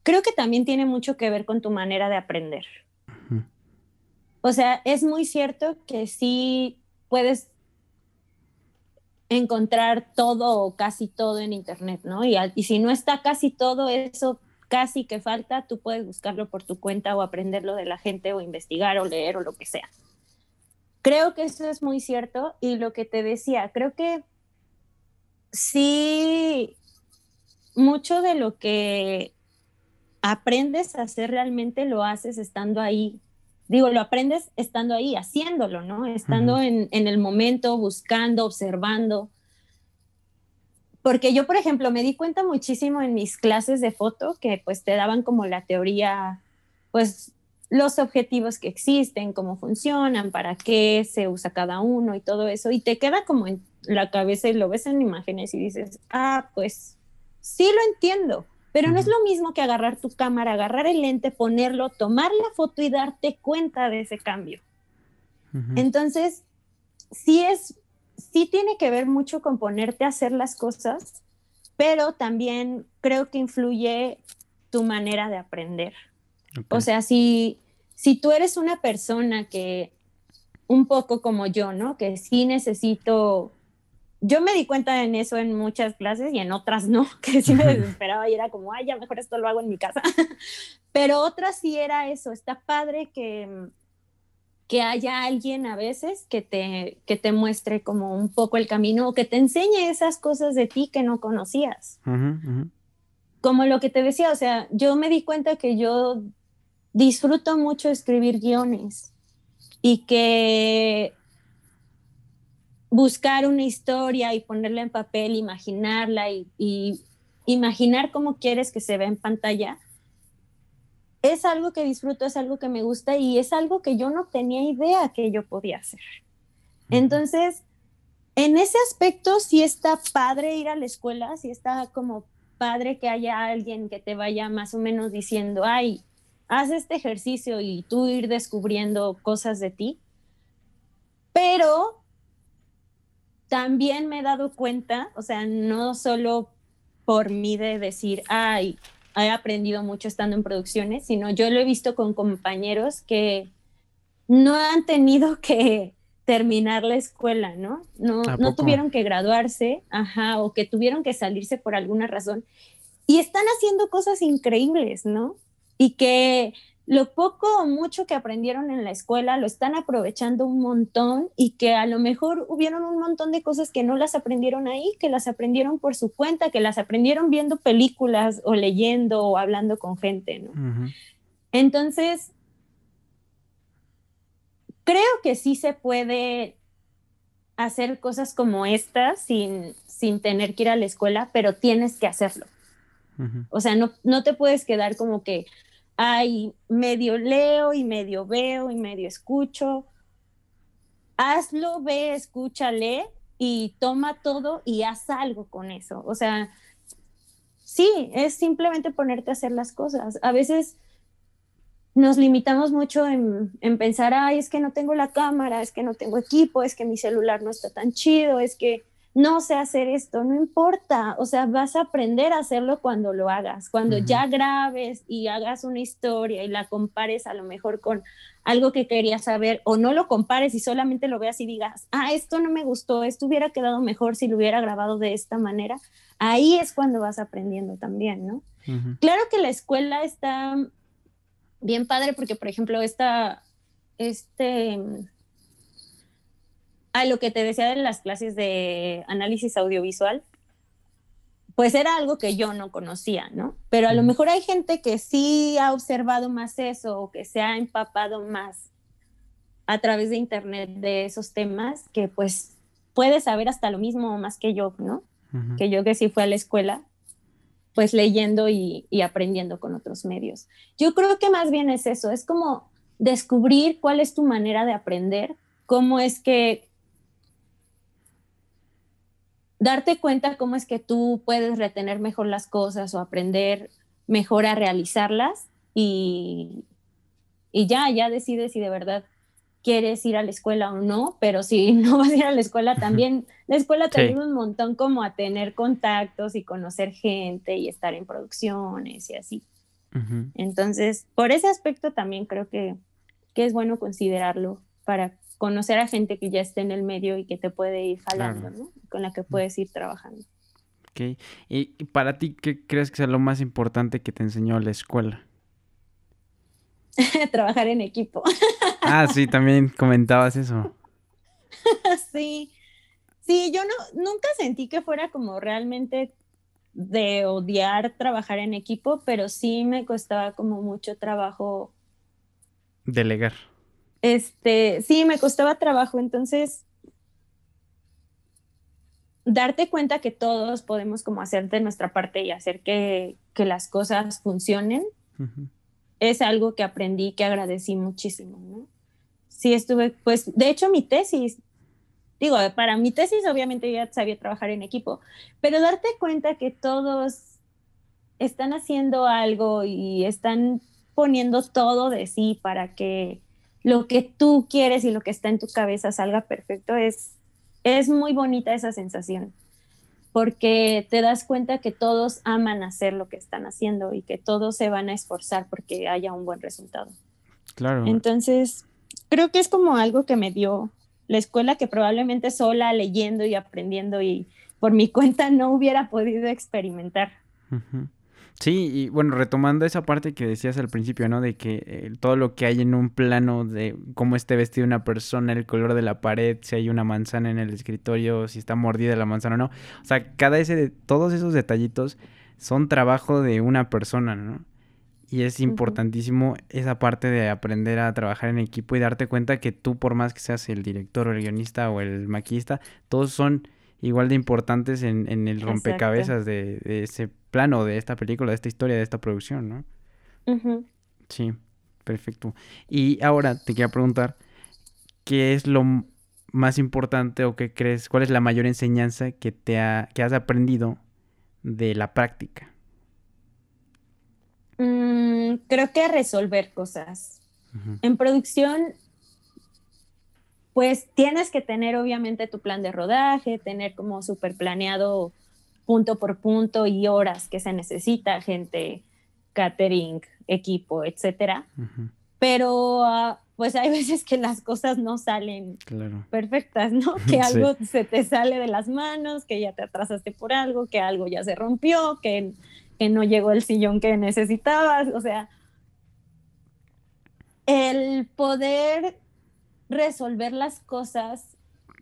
[SPEAKER 2] creo que también tiene mucho que ver con tu manera de aprender. O sea, es muy cierto que sí puedes encontrar todo o casi todo en Internet, ¿no? Y, y si no está casi todo eso casi que falta, tú puedes buscarlo por tu cuenta o aprenderlo de la gente o investigar o leer o lo que sea. Creo que eso es muy cierto y lo que te decía, creo que sí, mucho de lo que aprendes a hacer realmente lo haces estando ahí digo, lo aprendes estando ahí, haciéndolo, ¿no? Estando en, el momento, buscando, observando. Porque yo, por ejemplo, me di cuenta muchísimo en mis clases de foto que pues te daban como la teoría, pues los objetivos que existen, cómo funcionan, para qué se usa cada uno y todo eso. Y te queda como en la cabeza y lo ves en imágenes y dices, ah, pues sí lo entiendo pero no es lo mismo que agarrar tu cámara, agarrar el lente, ponerlo, tomar la foto y darte cuenta de ese cambio. Entonces, sí es, sí tiene que ver mucho con ponerte a hacer las cosas, pero también creo que influye tu manera de aprender. O sea, si, si tú eres una persona que un poco como yo, ¿no? Que sí necesito yo me di cuenta en eso en muchas clases y en otras no, que sí me desesperaba y era como, ay, ya mejor esto lo hago en mi casa. Pero otras sí era eso, está padre que, que haya alguien a veces que te, que te muestre como un poco el camino o que te enseñe esas cosas de ti que no conocías. Como lo que te decía, o sea, yo me di cuenta que yo disfruto mucho escribir guiones y que buscar una historia y ponerla en papel, imaginarla y, imaginar cómo quieres que se vea en pantalla, es algo que disfruto, es algo que me gusta y es algo que yo no tenía idea que yo podía hacer. Entonces, en ese aspecto sí está padre ir a la escuela, sí está como padre que haya alguien que te vaya más o menos diciendo, ay, haz este ejercicio y tú ir descubriendo cosas de ti. Pero también me he dado cuenta, o sea, no solo por mí de decir, ay, he aprendido mucho estando en producciones, sino yo lo he visto con compañeros que no han tenido que terminar la escuela, ¿no? No, no tuvieron que graduarse, ajá, o que tuvieron que salirse por alguna razón. Y están haciendo cosas increíbles, ¿no? Y que lo poco o mucho que aprendieron en la escuela lo están aprovechando un montón y que a lo mejor hubieron un montón de cosas que no las aprendieron ahí, que las aprendieron por su cuenta, que las aprendieron viendo películas o leyendo o hablando con gente, ¿no? Entonces, creo que sí se puede hacer cosas como estas sin, sin tener que ir a la escuela, pero tienes que hacerlo. O sea, no, no te puedes quedar como que, ay, medio leo y medio veo y medio escucho. Hazlo, ve, escúchale y toma todo y haz algo con eso. O sea, sí, es simplemente ponerte a hacer las cosas. A veces nos limitamos mucho en, en, pensar, ay, es que no tengo la cámara, es que no tengo equipo, es que mi celular no está tan chido, es que no sé hacer esto, no importa, o sea, vas a aprender a hacerlo cuando lo hagas, cuando ya grabes y hagas una historia y la compares a lo mejor con algo que querías saber o no lo compares y solamente lo veas y digas, ah, esto no me gustó, esto hubiera quedado mejor si lo hubiera grabado de esta manera, ahí es cuando vas aprendiendo también, ¿no? Claro que la escuela está bien padre porque, por ejemplo, esta, este a lo que te decía de las clases de análisis audiovisual, pues era algo que yo no conocía, ¿no? Pero a lo mejor hay gente que sí ha observado más eso o que se ha empapado más a través de internet de esos temas, que pues puede saber hasta lo mismo más que yo, ¿no? Que yo que sí fui a la escuela, pues leyendo y, y aprendiendo con otros medios. Yo creo que más bien es eso, es como descubrir cuál es tu manera de aprender, cómo es que darte cuenta cómo es que tú puedes retener mejor las cosas o aprender mejor a realizarlas y, y ya, ya decides si de verdad quieres ir a la escuela o no, pero si no vas a ir a la escuela también, la escuela te ayuda un montón como a tener contactos y conocer gente y estar en producciones y así. Entonces, por ese aspecto también creo que, que es bueno considerarlo para conocer a gente que ya esté en el medio y que te puede ir jalando, ¿no? Con la que puedes ir trabajando.
[SPEAKER 1] Ok. ¿Y para ti qué crees que es lo más importante que te enseñó la escuela?
[SPEAKER 2] Trabajar en equipo.
[SPEAKER 1] ah, sí, también comentabas eso.
[SPEAKER 2] sí. Sí, yo no, nunca sentí que fuera como realmente de odiar trabajar en equipo, pero sí me costaba como mucho trabajo.
[SPEAKER 1] Delegar
[SPEAKER 2] este, sí, me costaba trabajo, entonces darte cuenta que todos podemos como hacer de nuestra parte y hacer que, las cosas funcionen, es algo que aprendí, que agradecí muchísimo, ¿no? Sí, estuve, pues, de hecho mi tesis, digo, para mi tesis obviamente ya sabía trabajar en equipo, pero darte cuenta que todos están haciendo algo y están poniendo todo de sí para que lo que tú quieres y lo que está en tu cabeza salga perfecto, es, es muy bonita esa sensación, porque te das cuenta que todos aman hacer lo que están haciendo y que todos se van a esforzar porque haya un buen resultado.
[SPEAKER 1] Claro.
[SPEAKER 2] Entonces, creo que es como algo que me dio la escuela que probablemente sola leyendo y aprendiendo y por mi cuenta no hubiera podido experimentar.
[SPEAKER 1] Sí, y bueno, retomando esa parte que decías al principio, ¿no? De que eh, todo lo que hay en un plano de cómo esté vestida una persona, el color de la pared, si hay una manzana en el escritorio, si está mordida la manzana o no. O sea, cada ese de todos esos detallitos son trabajo de una persona, ¿no? Y es importantísimo esa parte de aprender a trabajar en equipo y darte cuenta que tú, por más que seas el director o el guionista o el maquista, todos son igual de importantes en, en el rompecabezas de, de, ese plano, de esta película, de esta historia, de esta producción, ¿no? Sí, perfecto. Y ahora te quería preguntar, ¿qué es lo más importante o qué crees, cuál es la mayor enseñanza que, te ha, que has aprendido de la práctica?
[SPEAKER 2] Mm, creo que resolver cosas. En producción pues tienes que tener obviamente tu plan de rodaje, tener como súper planeado punto por punto y horas que se necesita, gente, catering, equipo, etcétera. Pero ah, pues hay veces que las cosas no salen perfectas, ¿no? Que algo se te sale de las manos, que ya te atrasaste por algo, que algo ya se rompió, que, que no llegó el sillón que necesitabas, o sea, el poder resolver las cosas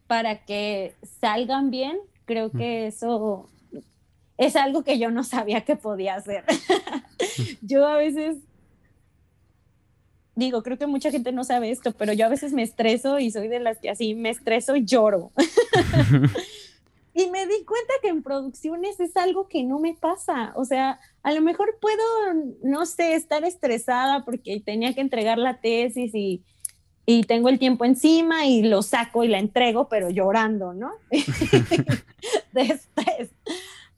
[SPEAKER 2] para que salgan bien, creo que eso es algo que yo no sabía que podía hacer. yo a veces digo, creo que mucha gente no sabe esto, pero yo a veces me estreso y soy de las que así me estreso y lloro. y me di cuenta que en producciones es algo que no me pasa. O sea, a lo mejor puedo, no sé, estar estresada porque tenía que entregar la tesis y, y tengo el tiempo encima y lo saco y la entrego, pero llorando, ¿no? de estrés.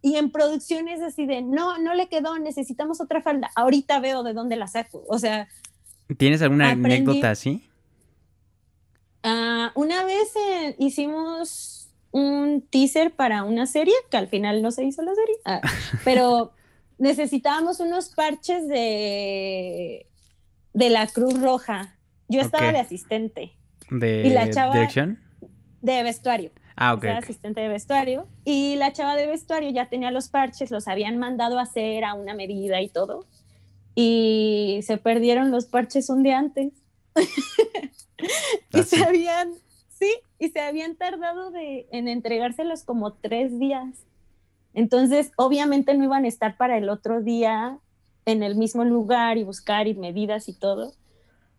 [SPEAKER 2] Y en producciones así de, no, no le quedó, necesitamos otra falda. Ahorita veo de dónde la saco. O sea,
[SPEAKER 1] ¿Tienes alguna anécdota así?
[SPEAKER 2] Ah, una vez eh, hicimos un teaser para una serie, que al final no se hizo la serie, ah, pero necesitábamos unos parches de, de la Cruz Roja. Yo estaba de asistente.
[SPEAKER 1] ¿De y la chava, dirección?
[SPEAKER 2] De vestuario.
[SPEAKER 1] Ah, ok.
[SPEAKER 2] asistente de vestuario. Y la chava de vestuario ya tenía los parches, los habían mandado a hacer a una medida y todo y se perdieron los parches un día antes. y se habían, sí, y se habían tardado de, en entregárselos como tres días. Entonces, obviamente no iban a estar para el otro día en el mismo lugar y buscar y medidas y todo.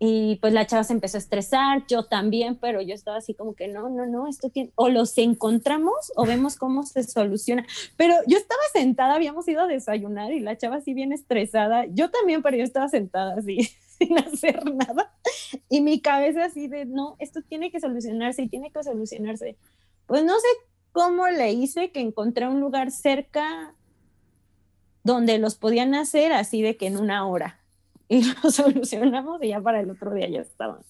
[SPEAKER 2] Y pues la chava se empezó a estresar, yo también, pero yo estaba así como que no, no, no, esto tiene, o los encontramos o vemos cómo se soluciona. Pero yo estaba sentada, habíamos ido a desayunar y la chava así bien estresada, yo también, pero yo estaba sentada así sin hacer nada. Y mi cabeza así de, no, esto tiene que solucionarse y tiene que solucionarse. Pues no sé cómo le hice que encontré un lugar cerca donde los podían hacer así de que en una hora y lo solucionamos y ya para el otro día ya estaban.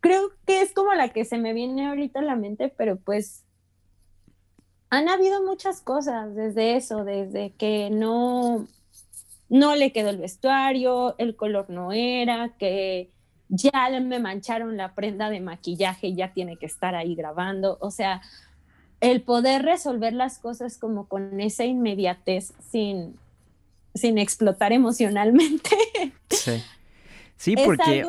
[SPEAKER 2] Creo que es como la que se me viene ahorita a la mente, pero pues han habido muchas cosas desde eso, desde que no, no le quedó el vestuario, el color no era, que ya me mancharon la prenda de maquillaje y ya tiene que estar ahí grabando. O sea, el poder resolver las cosas como con esa inmediatez sin, sin explotar emocionalmente.
[SPEAKER 1] Sí. Sí, porque...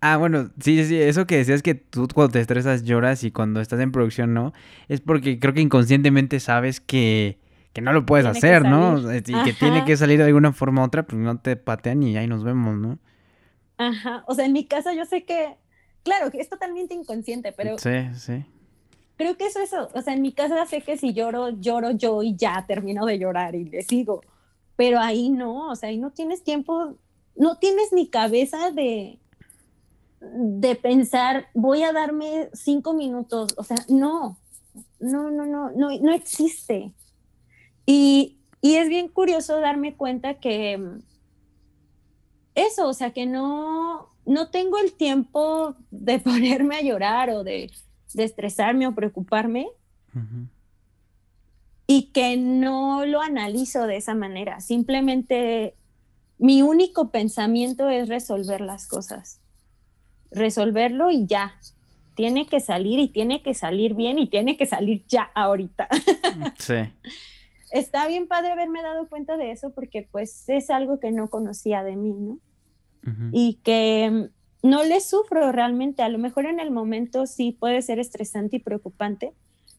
[SPEAKER 1] Ah, bueno, sí, sí, eso que decías que tú cuando te estresas lloras y cuando estás en producción no, es porque creo que inconscientemente sabes que, no lo puedes hacer, ¿no? Y que tiene que salir de alguna forma u otra, pues no te patean y ahí nos vemos, ¿no?
[SPEAKER 2] Ajá, o sea, en mi caso yo sé que, claro, que es totalmente inconsciente, pero...
[SPEAKER 1] Sí, sí.
[SPEAKER 2] Creo que eso, eso, o sea, en mi casa sé que si lloro, lloro yo y ya termino de llorar y le sigo pero ahí no, o sea, ahí no tienes tiempo, no tienes ni cabeza de, de pensar, voy a darme cinco minutos, o sea, no, no, no, no, no, no existe. Y, y es bien curioso darme cuenta que eso, o sea, que no, no tengo el tiempo de ponerme a llorar o de, de estresarme o preocuparme, y que no lo analizo de esa manera. Simplemente mi único pensamiento es resolver las cosas. Resolverlo y ya. Tiene que salir y tiene que salir bien y tiene que salir ya ahorita.
[SPEAKER 1] Sí.
[SPEAKER 2] Está bien padre haberme dado cuenta de eso porque pues es algo que no conocía de mí, ¿no? Y que no le sufro realmente. A lo mejor en el momento sí puede ser estresante y preocupante,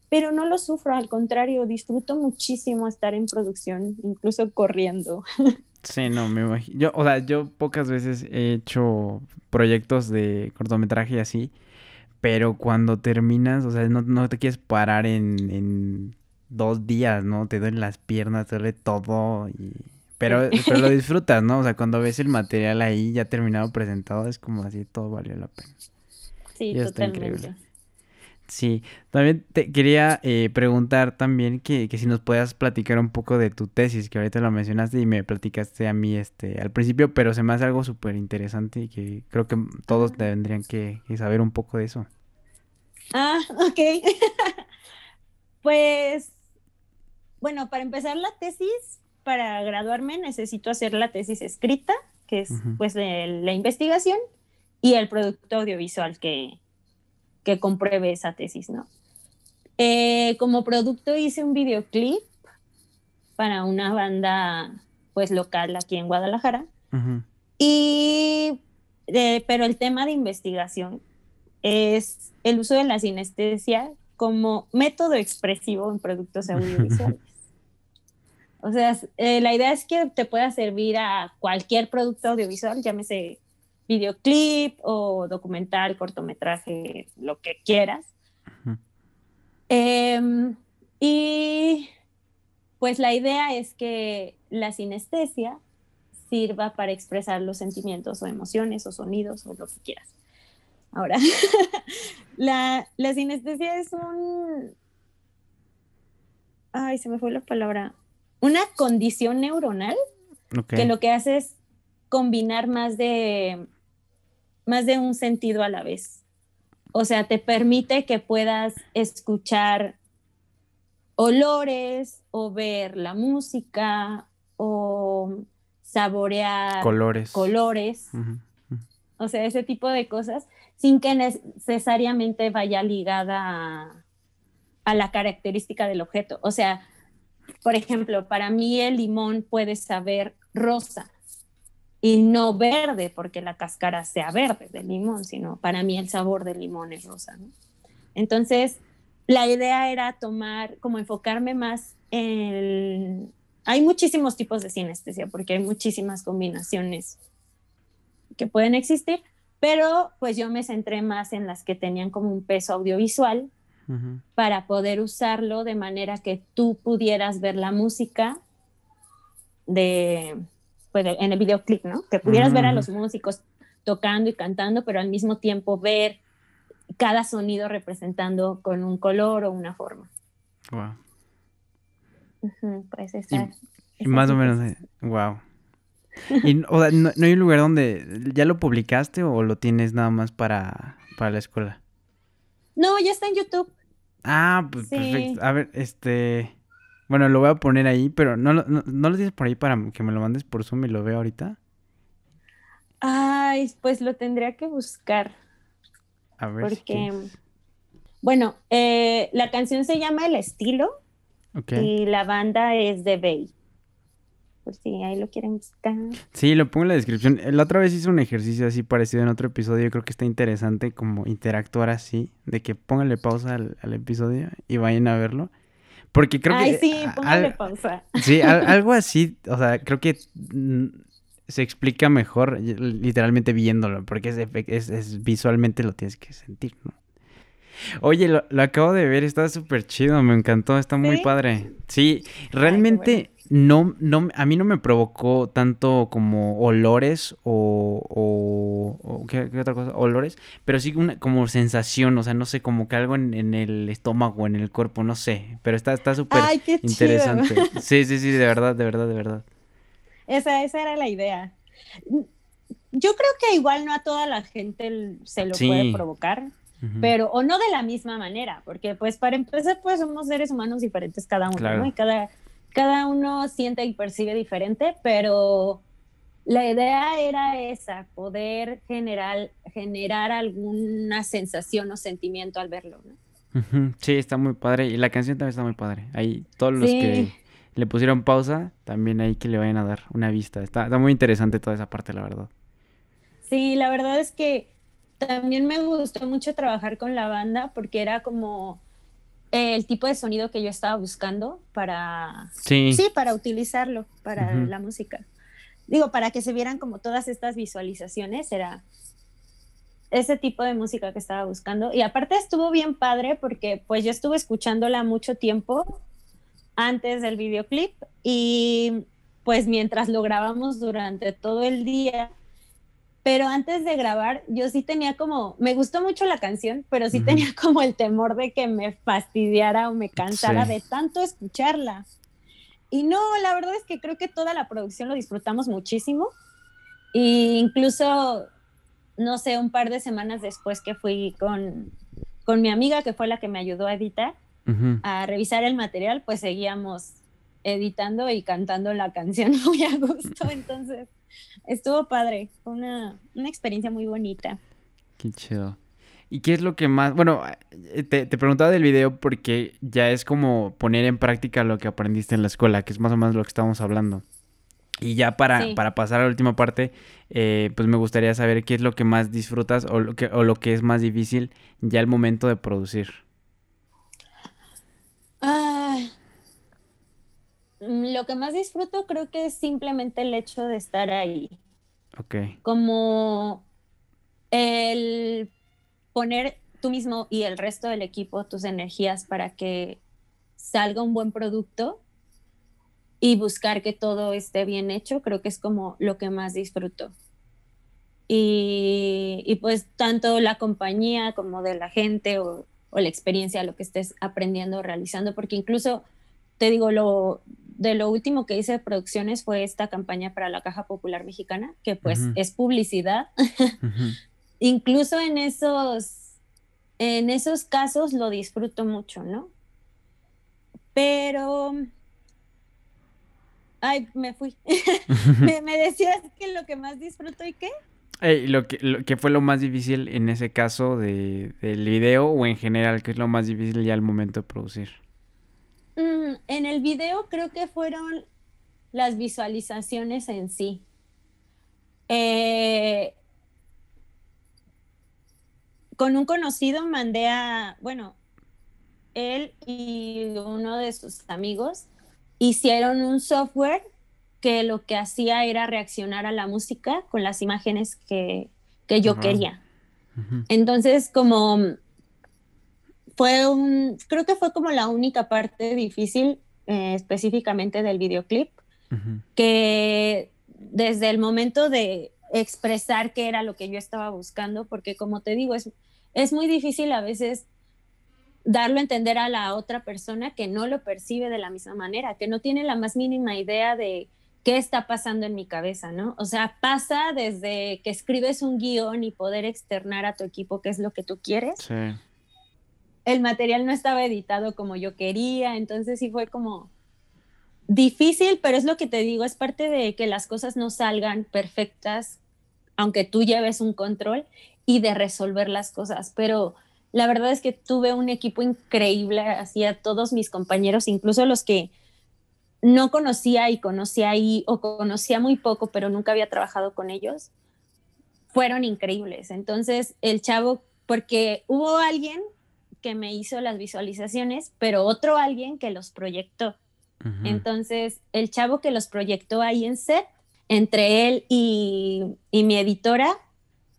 [SPEAKER 2] pero no lo sufro, al contrario, disfruto muchísimo estar en producción, incluso corriendo.
[SPEAKER 1] Sí, no, me imagino. Yo, o sea, yo pocas veces he hecho proyectos de cortometraje así, pero cuando terminas, o sea, no, te quieres parar en, dos días, ¿no? Te duelen las piernas, te duele todo, y... pero, pero lo disfrutas, ¿no? O sea, cuando ves el material ahí ya terminado, presentado, es como así, todo valió la pena.
[SPEAKER 2] Sí, totalmente.
[SPEAKER 1] Sí, también te quería eh, preguntar también que, si nos puedas platicar un poco de tu tesis, que ahorita lo mencionaste y me platicaste a mí este al principio, pero se me hace algo súper interesante y que creo que todos tendrían que, saber un poco de eso.
[SPEAKER 2] Ah, ok. pues, bueno, para empezar la tesis, para graduarme necesito hacer la tesis escrita, que es pues la investigación, y el producto audiovisual que, que compruebe esa tesis, ¿no? Eh, como producto hice un videoclip para una banda pues local aquí en Guadalajara y pero el tema de investigación es el uso de la sinestesia como método expresivo en productos audiovisuales. O sea, eh, la idea es que te pueda servir a cualquier producto audiovisual, llámese videoclip o documental, cortometraje, lo que quieras. Em, y pues la idea es que la sinestesia sirva para expresar los sentimientos o emociones o sonidos o lo que quieras. Ahora, la, la sinestesia es un... Ay, se me fue la palabra. Una condición neuronal que lo que hace es combinar más de, más de un sentido a la vez. O sea, te permite que puedas escuchar olores o ver la música o saborear
[SPEAKER 1] colores.
[SPEAKER 2] colores. O sea, ese tipo de cosas sin que necesariamente vaya ligada a, la característica del objeto. O sea, por ejemplo, para mí el limón puede saber rosa y no verde porque la cáscara sea verde del limón, sino para mí el sabor del limón es rosa. Entonces, la idea era tomar, como enfocarme más en... Hay muchísimos tipos de sinestesia porque hay muchísimas combinaciones que pueden existir, pero pues yo me centré más en las que tenían como un peso audiovisual para poder usarlo de manera que tú pudieras ver la música de, pues, en el videoclip, ¿no? Que pudieras ver a los músicos tocando y cantando, pero al mismo tiempo ver cada sonido representando con un color o una forma. Wow. pues esa,
[SPEAKER 1] y, más o menos, wow. Y, o sea, no, hay un lugar donde ya lo publicaste o lo tienes nada más para, para la escuela?
[SPEAKER 2] No, ya está en YouTube.
[SPEAKER 1] Ah, pues perfecto. A ver, este... Bueno, lo voy a poner ahí, pero no, no, no lo tienes por ahí para que me lo mandes por Zoom y lo veo ahorita.
[SPEAKER 2] Ay, pues lo tendría que buscar. A ver. Porque, bueno, eh, la canción se llama El Estilo y la banda es de Bay pues si ahí lo quieren buscar.
[SPEAKER 1] Sí, lo pongo en la descripción. La otra vez hice un ejercicio así parecido en otro episodio. Yo creo que está interesante como interactuar así, de que pónganle pausa al, episodio y vayan a verlo. Porque creo
[SPEAKER 2] Ay, sí, pónganle pausa.
[SPEAKER 1] Sí, algo así, o sea, creo que se explica mejor literalmente viéndolo, porque es, es, visualmente lo tienes que sentir, ¿no? Oye, lo, acabo de ver, está súper chido, me encantó, está muy padre. Sí, realmente no, no, a mí no me provocó tanto como olores o, o, ¿qué, otra cosa? Olores, pero sí una como sensación, o sea, no sé, como que algo en, el estómago, en el cuerpo, no sé, pero está está súper interesante. Sí, sí, sí, de verdad, de verdad, de verdad.
[SPEAKER 2] Esa, esa era la idea. Yo creo que igual no a toda la gente se lo puede provocar. Pero, o no de la misma manera, porque pues para empezar, pues somos seres humanos diferentes cada uno, ¿no? Y cada, cada uno siente y percibe diferente, pero la idea era esa, poder generar, generar alguna sensación o sentimiento al verlo, ¿no?
[SPEAKER 1] Sí, está muy padre. Y la canción también está muy padre. Ahí todos los que le pusieron pausa, también hay que le vayan a dar una vista. Está, está muy interesante toda esa parte, la verdad.
[SPEAKER 2] Sí, la verdad es que también me gustó mucho trabajar con la banda porque era como el tipo de sonido que yo estaba buscando para sí, para utilizarlo para la música. Digo, para que se vieran como todas estas visualizaciones, era ese tipo de música que estaba buscando. Y aparte estuvo bien padre porque pues yo estuve escuchándola mucho tiempo antes del videoclip y pues mientras lo grabamos durante todo el día, pero antes de grabar yo sí tenía como, me gustó mucho la canción, pero sí tenía como el temor de que me fastidiara o me cansara de tanto escucharla. Y no, la verdad es que creo que toda la producción lo disfrutamos muchísimo. E incluso, no sé, un par de semanas después que fui con, con mi amiga, que fue la que me ayudó a editar, a revisar el material, pues seguíamos editando y cantando la canción muy a gusto. Entonces, estuvo padre. Fue una, experiencia muy bonita.
[SPEAKER 1] Qué chido. ¿Y qué es lo que más... Bueno, eh, te, te, preguntaba del video porque ya es como poner en práctica lo que aprendiste en la escuela, que es más o menos lo que estábamos hablando. Y ya para, para pasar a la última parte, eh, pues me gustaría saber qué es lo que más disfrutas o lo que, o lo que es más difícil ya al momento de producir.
[SPEAKER 2] Ah, lo que más disfruto creo que es simplemente el hecho de estar ahí.
[SPEAKER 1] Ok.
[SPEAKER 2] Como el poner tú mismo y el resto del equipo tus energías para que salga un buen producto y buscar que todo esté bien hecho, creo que es como lo que más disfruto. Y, pues tanto la compañía como de la gente o, la experiencia, lo que estés aprendiendo, realizando, porque incluso, te digo, lo, de lo último que hice de producciones fue esta campaña para la Caja Popular Mexicana, que pues es publicidad. incluso en esos, en esos casos lo disfruto mucho, ¿no? Pero Ay, me fui. me, decías que lo que más disfruto y qué?
[SPEAKER 1] lo, que, fue lo más difícil en ese caso de, del video o en general, ¿qué es lo más difícil ya al momento de producir?
[SPEAKER 2] Mm, en el video creo que fueron las visualizaciones en sí. Eh, con un conocido mandé a, bueno, él y uno de sus amigos hicieron un software que lo que hacía era reaccionar a la música con las imágenes que, yo quería. Entonces, como fue un, creo que fue como la única parte difícil eh, específicamente del videoclip, que desde el momento de expresar qué era lo que yo estaba buscando, porque como te digo, es, es muy difícil a veces darlo a entender a la otra persona que no lo percibe de la misma manera, que no tiene la más mínima idea de qué está pasando en mi cabeza, ¿no? O sea, pasa desde que escribes un guion y poder externar a tu equipo qué es lo que tú quieres. Sí. El material no estaba editado como yo quería, entonces sí fue como difícil, pero es lo que te digo, es parte de que las cosas no salgan perfectas, aunque tú lleves un control y de resolver las cosas, pero la verdad es que tuve un equipo increíble, así a todos mis compañeros, incluso los que no conocía y conocía ahí o conocía muy poco, pero nunca había trabajado con ellos, fueron increíbles. Entonces, el chavo, porque hubo alguien que me hizo las visualizaciones, pero otro alguien que los proyectó. Entonces, el chavo que los proyectó ahí en set, entre él y, y mi editora,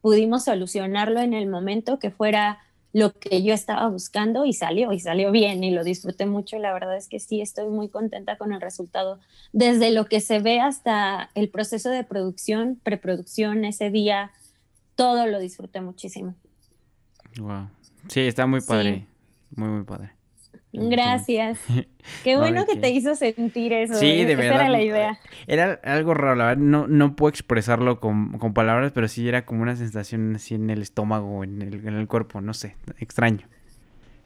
[SPEAKER 2] pudimos solucionarlo en el momento que fuera lo que yo estaba buscando y salió, y salió bien y lo disfruté mucho la verdad es que sí, estoy muy contenta con el resultado. Desde lo que se ve hasta el proceso de producción, preproducción, ese día, todo lo disfruté muchísimo.
[SPEAKER 1] Wow. Sí, está muy padre, muy, muy padre.
[SPEAKER 2] Gracias. Qué bueno que te hizo sentir eso. Sí, ¿eh? de verdad. Esa era la idea.
[SPEAKER 1] Era algo raro, la verdad. No, no puedo expresarlo con, palabras, pero sí era como una sensación así en el estómago, en el, en el cuerpo, no sé, extraño.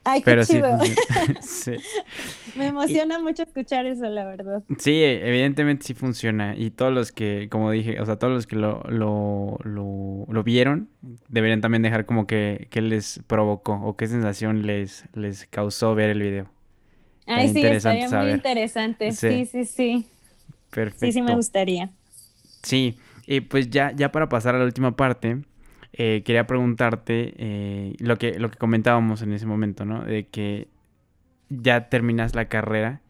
[SPEAKER 2] Ay, qué chido. Sí, Me emociona mucho escuchar eso, la verdad.
[SPEAKER 1] Sí, evidentemente sí funciona. Y todos los que, como dije, o sea, todos los que lo, lo, lo, vieron, deberían también dejar como que, qué les provocó o qué sensación les, les causó ver el video.
[SPEAKER 2] Ay, sí, estaría muy interesante. Sí. sí, sí, Perfecto. Sí, sí me gustaría.
[SPEAKER 1] Sí, y pues ya, ya para pasar a la última parte, eh, quería preguntarte eh, lo, que, lo que comentábamos en ese momento, ¿no? De que ya terminas la carrera,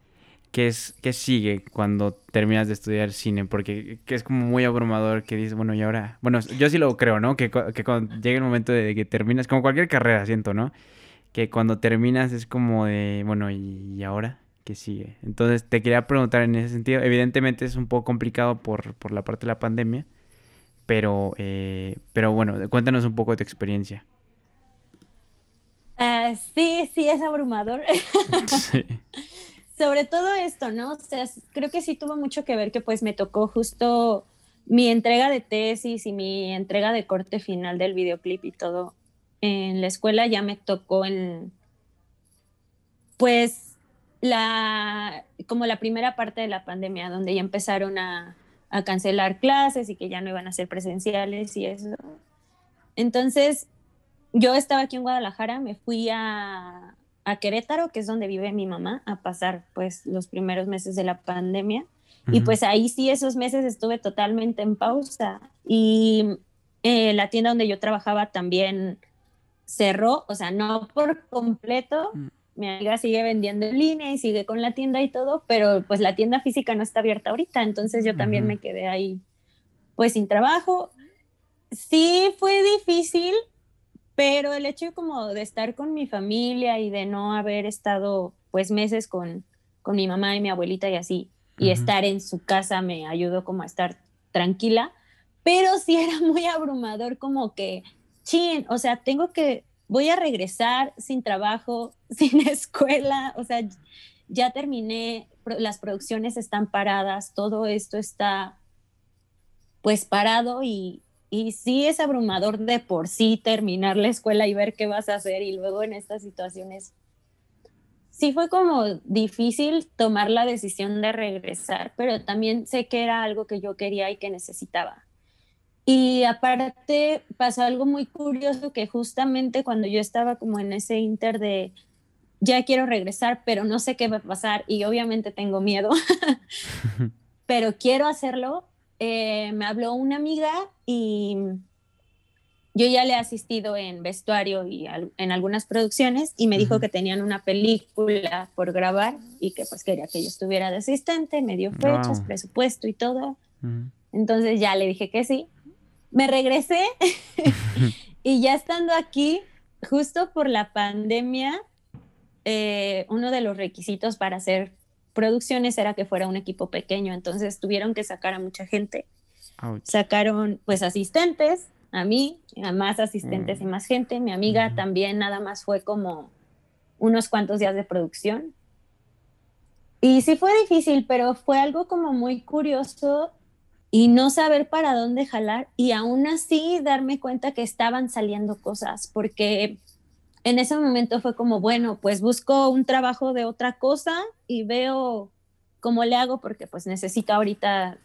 [SPEAKER 1] ¿qué, es, qué sigue cuando terminas de estudiar cine? Porque que es como muy abrumador que dices, bueno, y ahora, bueno, yo sí lo creo, ¿no? Que, que cuando llega el momento de que terminas, como cualquier carrera, siento, ¿no? Que cuando terminas es como de, bueno, ¿y ahora? ¿Qué sigue? Entonces te quería preguntar en ese sentido. Evidentemente es un poco complicado por, por la parte de la pandemia, pero, eh, pero bueno, cuéntanos un poco de tu experiencia.
[SPEAKER 2] Ah, sí, sí, es abrumador. Sobre todo esto, ¿no? O sea, creo que sí tuvo mucho que ver que pues me tocó justo mi entrega de tesis y mi entrega de corte final del videoclip y todo en la escuela ya me tocó en pues la como la primera parte de la pandemia donde ya empezaron a a cancelar clases y que ya no iban a ser presenciales y eso. Entonces, yo estaba aquí en Guadalajara, me fui a, a Querétaro, que es donde vive mi mamá, a pasar pues los primeros meses de la pandemia. Y pues ahí sí, esos meses estuve totalmente en pausa. Y eh, la tienda donde yo trabajaba también cerró, o sea, no por completo. Mi amiga sigue vendiendo en línea y sigue con la tienda y todo, pero pues la tienda física no está abierta ahorita, entonces yo también me quedé ahí pues sin trabajo. Sí fue difícil, pero el hecho como de estar con mi familia y de no haber estado pues meses con, con mi mamá y mi abuelita y así, y estar en su casa me ayudó como a estar tranquila, pero sí era muy abrumador como que, chin, o sea, tengo que, voy a regresar sin trabajo, sin escuela, o sea, ya terminé, las producciones están paradas, todo esto está pues parado y, y sí es abrumador de por sí terminar la escuela y ver qué vas a hacer y luego en estas situaciones sí fue como difícil tomar la decisión de regresar, pero también sé que era algo que yo quería y que necesitaba. Y aparte pasó algo muy curioso que justamente cuando yo estaba como en ese inter de ya quiero regresar, pero no sé qué va a pasar y obviamente tengo miedo, pero quiero hacerlo, eh, me habló una amiga y yo ya le he asistido en vestuario y en algunas producciones y me dijo que tenían una película por grabar y que pues quería que yo estuviera de asistente, me dio fechas, presupuesto y todo. Entonces ya le dije que sí. Me regresé y ya estando aquí, justo por la pandemia, eh, uno de los requisitos para hacer producciones era que fuera un equipo pequeño, entonces tuvieron que sacar a mucha gente. Sacaron pues asistentes a mí, a más asistentes y mm. más gente. Mi amiga también nada más fue como unos cuantos días de producción. Y sí fue difícil, pero fue algo como muy curioso y no saber para dónde jalar y aún así darme cuenta que estaban saliendo cosas, porque en ese momento fue como, bueno, pues busco un trabajo de otra cosa y veo cómo le hago porque pues necesito ahorita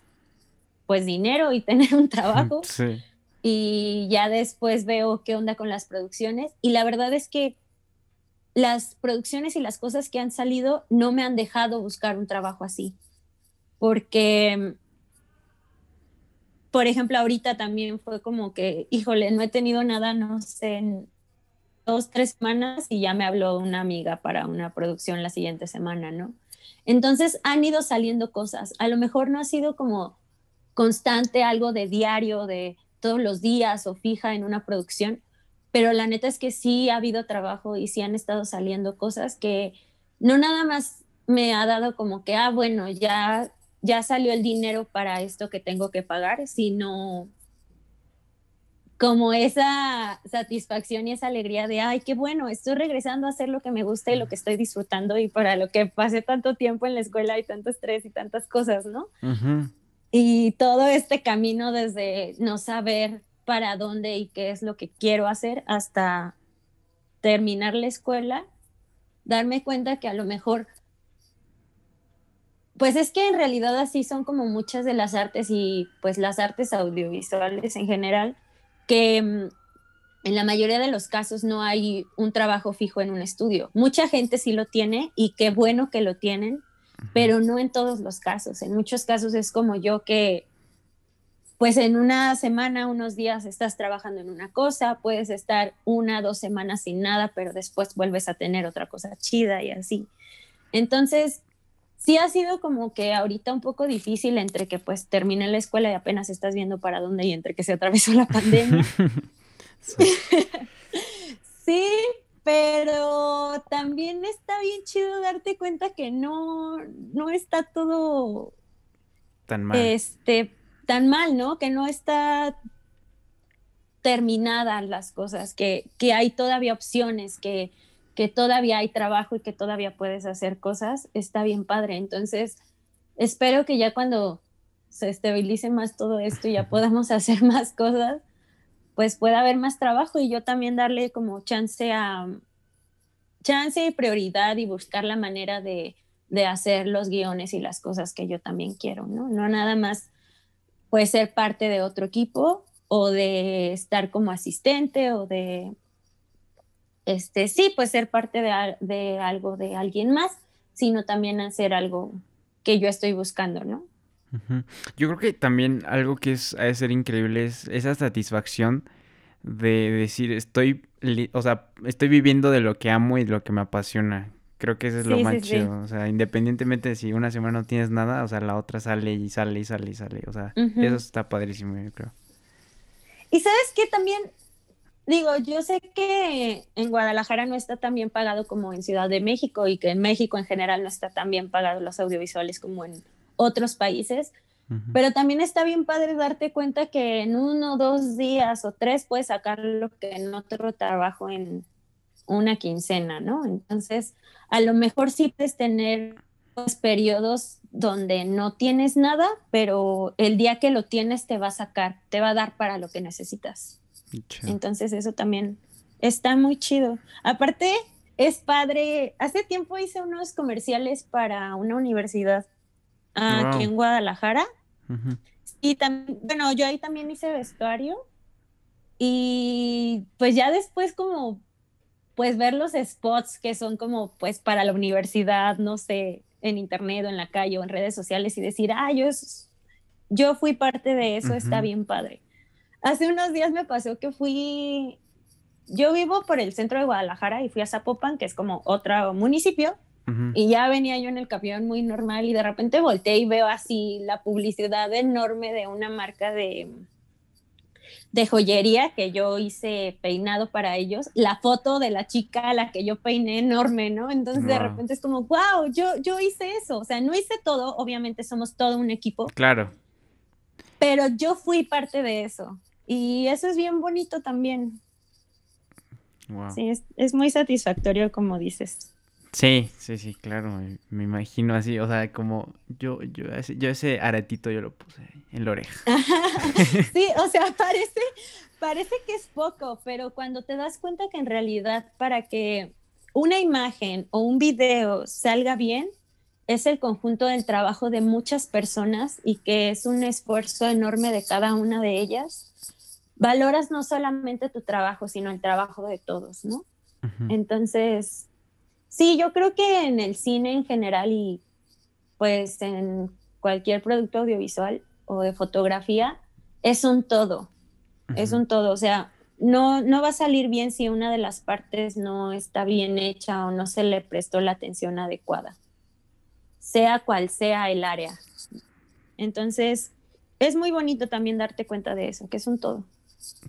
[SPEAKER 2] pues dinero y tener un trabajo. Sí y ya después veo qué onda con las producciones y la verdad es que las producciones y las cosas que han salido no me han dejado buscar un trabajo así, porque, por ejemplo, ahorita también fue como que, híjole, no he tenido nada, no sé, en dos, tres semanas y ya me habló una amiga para una producción la siguiente semana, ¿no? Entonces han ido saliendo cosas, a lo mejor no ha sido como constante, algo de diario, de todos los días o fija en una producción, pero la neta es que sí ha habido trabajo y sí han estado saliendo cosas que no nada más me ha dado como que, ah, bueno, ya, ya salió el dinero para esto que tengo que pagar, sino como esa satisfacción y esa alegría de, ay, qué bueno, estoy regresando a hacer lo que me gusta y lo que estoy disfrutando y para lo que pasé tanto tiempo en la escuela y tanto estrés y tantas cosas, ¿no? Y todo este camino desde no saber para dónde y qué es lo que quiero hacer hasta terminar la escuela, darme cuenta que a lo mejor, pues es que en realidad así son como muchas de las artes y pues las artes audiovisuales en general, que mm, en la mayoría de los casos no hay un trabajo fijo en un estudio. Mucha gente sí lo tiene y qué bueno que lo tienen, pero no en todos los casos. En muchos casos es como yo que, pues en una semana, unos días estás trabajando en una cosa, puedes estar una, dos semanas sin nada, pero después vuelves a tener otra cosa chida y así. Entonces, sí ha sido como que ahorita un poco difícil entre que pues terminé la escuela y apenas estás viendo para dónde y entre que se atravesó la pandemia. sí, pero también está bien chido darte cuenta que no, no está todo
[SPEAKER 1] tan mal.
[SPEAKER 2] Este, tan mal, ¿no? Que no está terminadas las cosas, que, que hay todavía opciones, que, que todavía hay trabajo y que todavía puedes hacer cosas, está bien padre. Entonces, espero que ya cuando se estabilice más todo esto y ya podamos hacer más cosas, pues pueda haber más trabajo y yo también darle como chance a chance y prioridad y buscar la manera de, de hacer los guiones y las cosas que yo también quiero, ¿no? No nada más puede ser parte de otro equipo o de estar como asistente o de, este, sí, pues ser parte de, de algo de alguien más, sino también hacer algo que yo estoy buscando, ¿no?
[SPEAKER 1] Yo creo que también algo que es, ha de ser increíble es esa satisfacción de decir estoy, o sea, estoy viviendo de lo que amo y de lo que me apasiona. Creo que eso es lo más chido. O sea, independientemente de si una semana no tienes nada, o sea, la otra sale y sale y sale y sale. O sea, eso está padrísimo, yo creo.
[SPEAKER 2] Y sabes que también, digo, yo sé que en Guadalajara no está tan bien pagado como en Ciudad de México y que en México en general no está tan bien pagado los audiovisuales como en otros países. Pero también está bien padre darte cuenta que en uno, dos días o tres puedes sacar lo que en otro trabajo en una quincena, ¿no? Entonces, a lo mejor sí puedes tener pues, periodos donde no tienes nada, pero el día que lo tienes te va a sacar, te va a dar para lo que necesitas. Entonces eso también está muy chido. Aparte, es padre. Hace tiempo hice unos comerciales para una universidad aquí en Guadalajara. Y también, bueno, yo ahí también hice vestuario. Y pues ya después como pues ver los spots que son como pues para la universidad, no sé, en internet o en la calle o en redes sociales y decir, ah, yo, yo fui parte de eso, está bien padre. Hace unos días me pasó que fui, yo vivo por el centro de Guadalajara y fui a Zapopan, que es como otro municipio, y ya venía yo en el camión muy normal y de repente volteé y veo así la publicidad enorme de una marca de, de joyería que yo hice peinado para ellos, la foto de la chica a la que yo peiné enorme, ¿no? Entonces de repente es como, wow, yo, yo hice eso, o sea, no hice todo, obviamente somos todo un equipo.
[SPEAKER 1] Claro.
[SPEAKER 2] Pero yo fui parte de eso y eso es bien bonito también. Wow. Sí, es, es muy satisfactorio como dices.
[SPEAKER 1] Sí, sí, sí, claro, me, imagino así, o sea, como yo, yo, yo ese aretito yo lo puse en la oreja.
[SPEAKER 2] sí, o sea, parece, parece que es poco, pero cuando te das cuenta que en realidad para que una imagen o un video salga bien, es el conjunto del trabajo de muchas personas y que es un esfuerzo enorme de cada una de ellas, valoras no solamente tu trabajo, sino el trabajo de todos, ¿no? Entonces, Sí, yo creo que en el cine en general y pues en cualquier producto audiovisual o de fotografía es un todo, es un todo, o sea, no, no va a salir bien si una de las partes no está bien hecha o no se le prestó la atención adecuada, sea cual sea el área. Entonces, es muy bonito también darte cuenta de eso, que es un todo.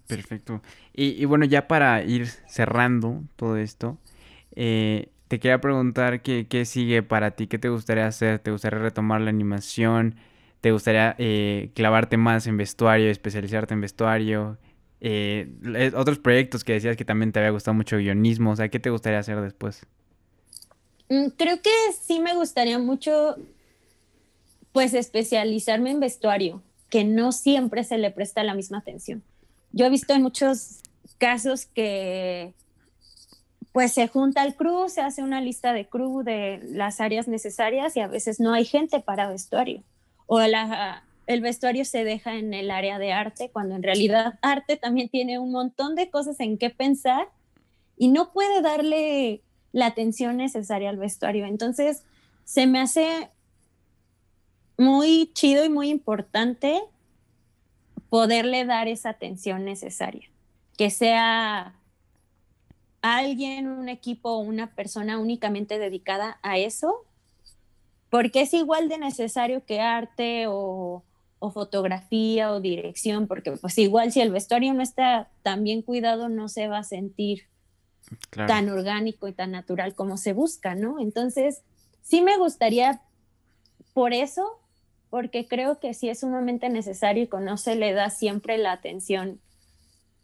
[SPEAKER 1] Perfecto. Y, y bueno, ya para ir cerrando todo esto, eh, te quería preguntar qué, qué, sigue para ti, qué te gustaría hacer, te gustaría retomar la animación, te gustaría eh, clavarte más en vestuario, especializarte en vestuario, eh, otros proyectos que decías que también te había gustado mucho guionismo, o sea, ¿qué te gustaría hacer después?
[SPEAKER 2] Mm, creo que sí me gustaría mucho, pues, especializarme en vestuario, que no siempre se le presta la misma atención. Yo he visto en muchos casos que pues se junta el crew, se hace una lista de crew de las áreas necesarias y a veces no hay gente para vestuario. O el vestuario se deja en el área de arte, cuando en realidad arte también tiene un montón de cosas en qué pensar y no puede darle la atención necesaria al vestuario. Entonces, se me hace muy chido y muy importante poderle dar esa atención necesaria, que sea alguien, un equipo, una persona únicamente dedicada a eso, porque es igual de necesario que arte o, fotografía o dirección, porque pues igual si el vestuario no está tan bien cuidado, no se va a sentir tan orgánico y tan natural como se busca, ¿no? Entonces, sí me gustaría por eso, porque creo que sí es sumamente necesario y que no se le da siempre la atención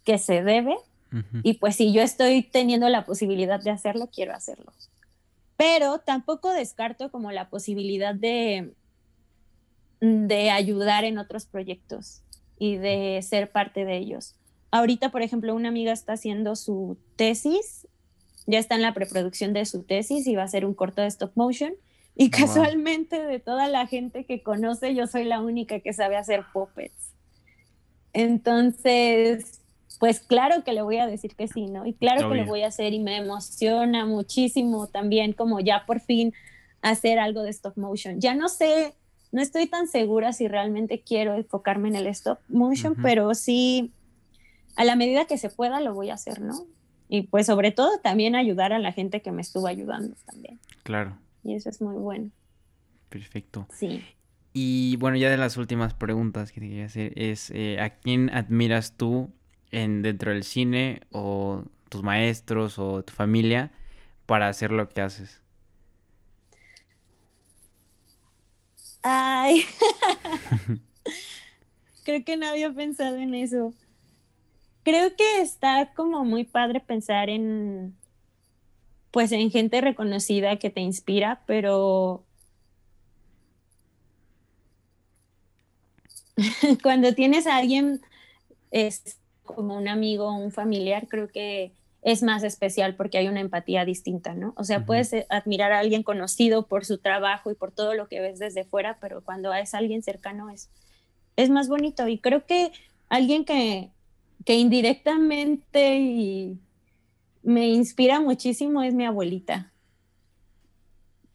[SPEAKER 2] que se debe y pues si yo estoy teniendo la posibilidad de hacerlo, quiero hacerlo. Pero tampoco descarto como la posibilidad de, de ayudar en otros proyectos y de ser parte de ellos. Ahorita, por ejemplo, una amiga está haciendo su tesis, ya está en la preproducción de su tesis y va a hacer un corto de stop motion. Y casualmente de toda la gente que conoce, yo soy la única que sabe hacer puppets. Entonces, pues claro que le voy a decir que sí, ¿no? Y claro que lo voy a hacer y me emociona muchísimo también como ya por fin hacer algo de stop motion. Ya no sé no estoy tan segura si realmente quiero enfocarme en el stop motion, pero sí, a la medida que se pueda lo voy a hacer, ¿no? Y pues sobre todo también ayudar a la gente que me estuvo ayudando también.
[SPEAKER 1] Claro.
[SPEAKER 2] Y eso es muy bueno.
[SPEAKER 1] Perfecto.
[SPEAKER 2] Sí.
[SPEAKER 1] Y bueno, ya de las últimas preguntas que te quería hacer es, eh, ¿a quién admiras tú en, dentro del cine o tus maestros o tu familia para hacer lo que haces?
[SPEAKER 2] Ay, creo que no había pensado en eso. Creo que está como muy padre pensar en, pues en gente reconocida que te inspira, pero cuando tienes a alguien es como un amigo o un familiar, creo que es más especial porque hay una empatía distinta, ¿no? O sea, puedes eh, admirar a alguien conocido por su trabajo y por todo lo que ves desde fuera, pero cuando es alguien cercano es, es más bonito. Y creo que alguien que, que indirectamente y me inspira muchísimo es mi abuelita.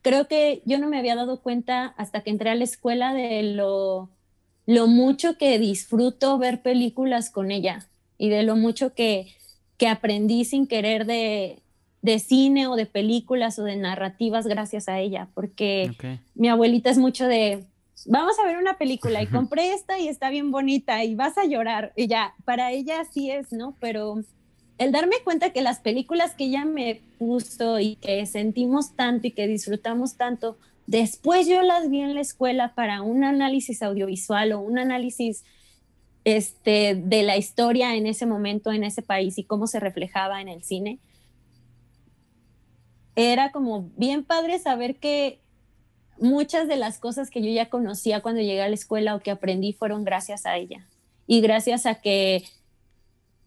[SPEAKER 2] Creo que yo no me había dado cuenta hasta que entré a la escuela de lo, lo mucho que disfruto ver películas con ella y de lo mucho que que aprendí sin querer de, cine o de películas o de narrativas gracias a ella, porque mi abuelita es mucho de, vamos a ver una película y compré esta y está bien bonita y vas a llorar. Y ya, para ella sí es, ¿no? Pero el darme cuenta que las películas que ella me puso y que sentimos tanto y que disfrutamos tanto, después yo las vi en la escuela para un análisis audiovisual o un análisis este, de la historia en ese momento, en ese país y cómo se reflejaba en el cine. Era como bien padre saber que muchas de las cosas que yo ya conocía cuando llegué a la escuela o que aprendí fueron gracias a ella y gracias a que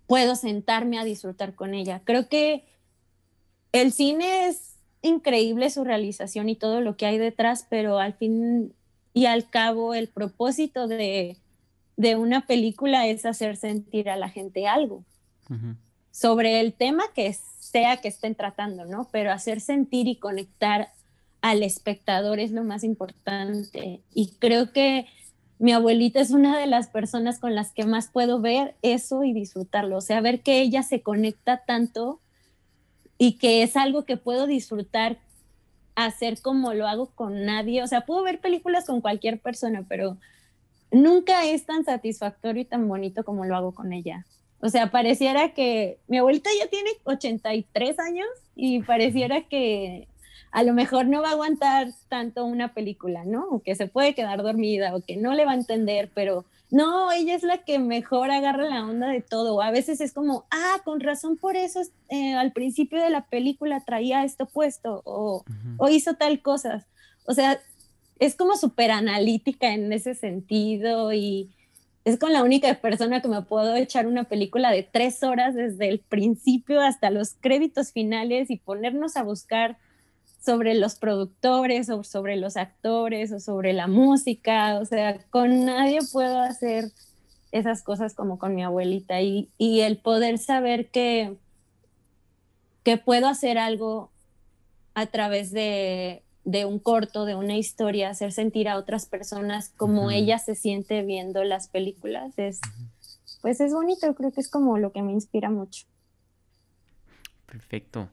[SPEAKER 2] puedo sentarme a disfrutar con ella. Creo que el cine es increíble su realización y todo lo que hay detrás, pero al fin y al cabo el propósito de, de una película es hacer sentir a la gente algo sobre el tema que sea que estén tratando, ¿no? Pero hacer sentir y conectar al espectador es lo más importante. Y creo que mi abuelita es una de las personas con las que más puedo ver eso y disfrutarlo. O sea, ver que ella se conecta tanto y que es algo que puedo disfrutar hacer como lo hago con nadie. O sea, puedo ver películas con cualquier persona, pero nunca es tan satisfactorio y tan bonito como lo hago con ella. O sea, pareciera que mi abuelita ya tiene 83 años y pareciera que a lo mejor no va a aguantar tanto una película, ¿no? O que se puede quedar dormida o que no le va a entender, pero no, ella es la que mejor agarra la onda de todo. A veces es como, ah, con razón por eso eh, al principio de la película traía esto puesto o, o hizo tal cosa. O sea, es como súper analítica en ese sentido y es con la única persona que me puedo echar una película de tres horas desde el principio hasta los créditos finales y ponernos a buscar sobre los productores o sobre los actores o sobre la música. O sea, con nadie puedo hacer esas cosas como con mi abuelita y, y el poder saber que, que puedo hacer algo a través de de un corto, de una historia, hacer sentir a otras personas como ella se siente viendo las películas, es, pues es bonito, creo que es como lo que me inspira mucho.
[SPEAKER 1] Perfecto.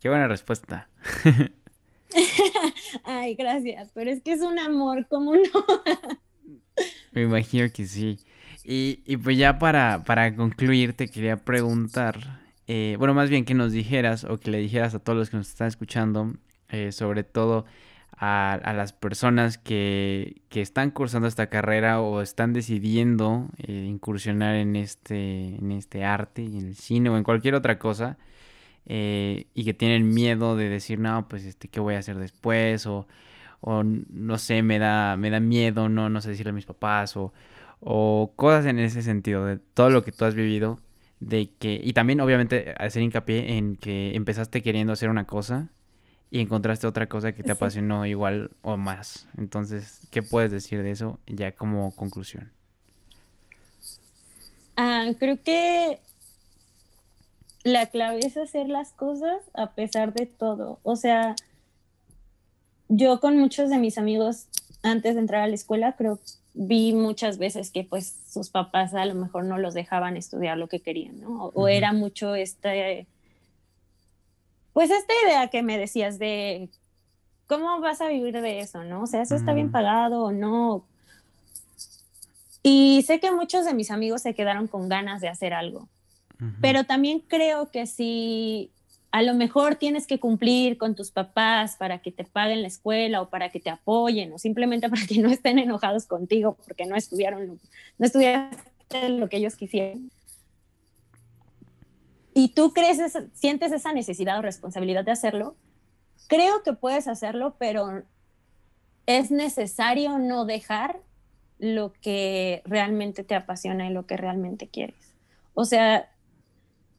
[SPEAKER 1] Qué buena respuesta.
[SPEAKER 2] Ay, gracias, pero es que es un amor, ¿cómo no?
[SPEAKER 1] me imagino que sí. Y, y pues ya para, para concluir, te quería preguntar, eh, bueno, más bien que nos dijeras o que le dijeras a todos los que nos están escuchando, eh, sobre todo a, las personas que, están cursando esta carrera o están decidiendo eh, incursionar en este, en este arte, en el cine o en cualquier otra cosa. Eh, y que tienen miedo de decir, no, pues, este, ¿qué voy a hacer después? O, o no sé, me da, me da miedo, no, no sé decirle a mis papás, o, o cosas en ese sentido, de todo lo que tú has vivido, de que, y también obviamente hacer hincapié en que empezaste queriendo hacer una cosa y encontraste otra cosa que te apasionó igual o más. Entonces, ¿qué puedes decir de eso ya como conclusión?
[SPEAKER 2] Ah, creo que la clave es hacer las cosas a pesar de todo. O sea, yo con muchos de mis amigos antes de entrar a la escuela, creo vi muchas veces que pues sus papás a lo mejor no los dejaban estudiar lo que querían, ¿no? O, era mucho este, pues esta idea que me decías de cómo vas a vivir de eso, ¿no? O sea, eso está bien pagado o no. Y sé que muchos de mis amigos se quedaron con ganas de hacer algo, pero también creo que si a lo mejor tienes que cumplir con tus papás para que te paguen la escuela o para que te apoyen o simplemente para que no estén enojados contigo porque no estudiaron, no estudiaste lo que ellos quisieran. Y tú crees, sientes esa necesidad o responsabilidad de hacerlo, creo que puedes hacerlo, pero es necesario no dejar lo que realmente te apasiona y lo que realmente quieres. O sea,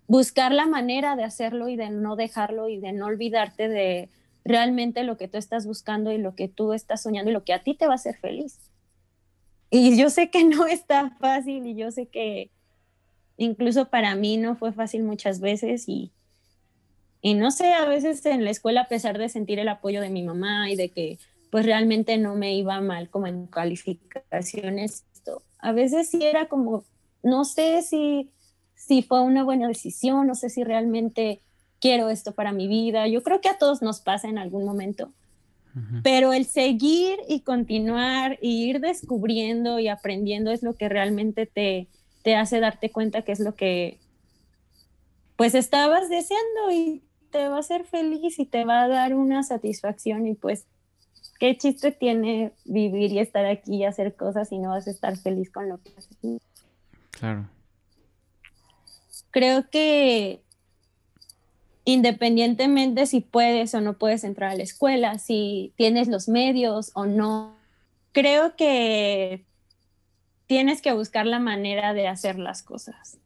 [SPEAKER 2] buscar la manera de hacerlo y de no dejarlo y de no olvidarte de realmente lo que tú estás buscando y lo que tú estás soñando y lo que a ti te va a hacer feliz. Y yo sé que no está fácil y yo sé que incluso para mí no fue fácil muchas veces y, y no sé, a veces en la escuela a pesar de sentir el apoyo de mi mamá y de que pues realmente no me iba mal como en calificaciones, a veces sí era como, no sé si si fue una buena decisión, no sé si realmente quiero esto para mi vida. Yo creo que a todos nos pasa en algún momento. Pero el seguir y continuar y ir descubriendo y aprendiendo es lo que realmente te, te hace darte cuenta que es lo que pues estabas deseando y te va a hacer feliz y te va a dar una satisfacción y pues qué chiste tiene vivir y estar aquí y hacer cosas y no vas a estar feliz con lo que haces.
[SPEAKER 1] Claro
[SPEAKER 2] creo que independientemente si puedes o no puedes entrar a la escuela, si tienes los medios o no, creo que tienes que buscar la manera de hacer las cosas,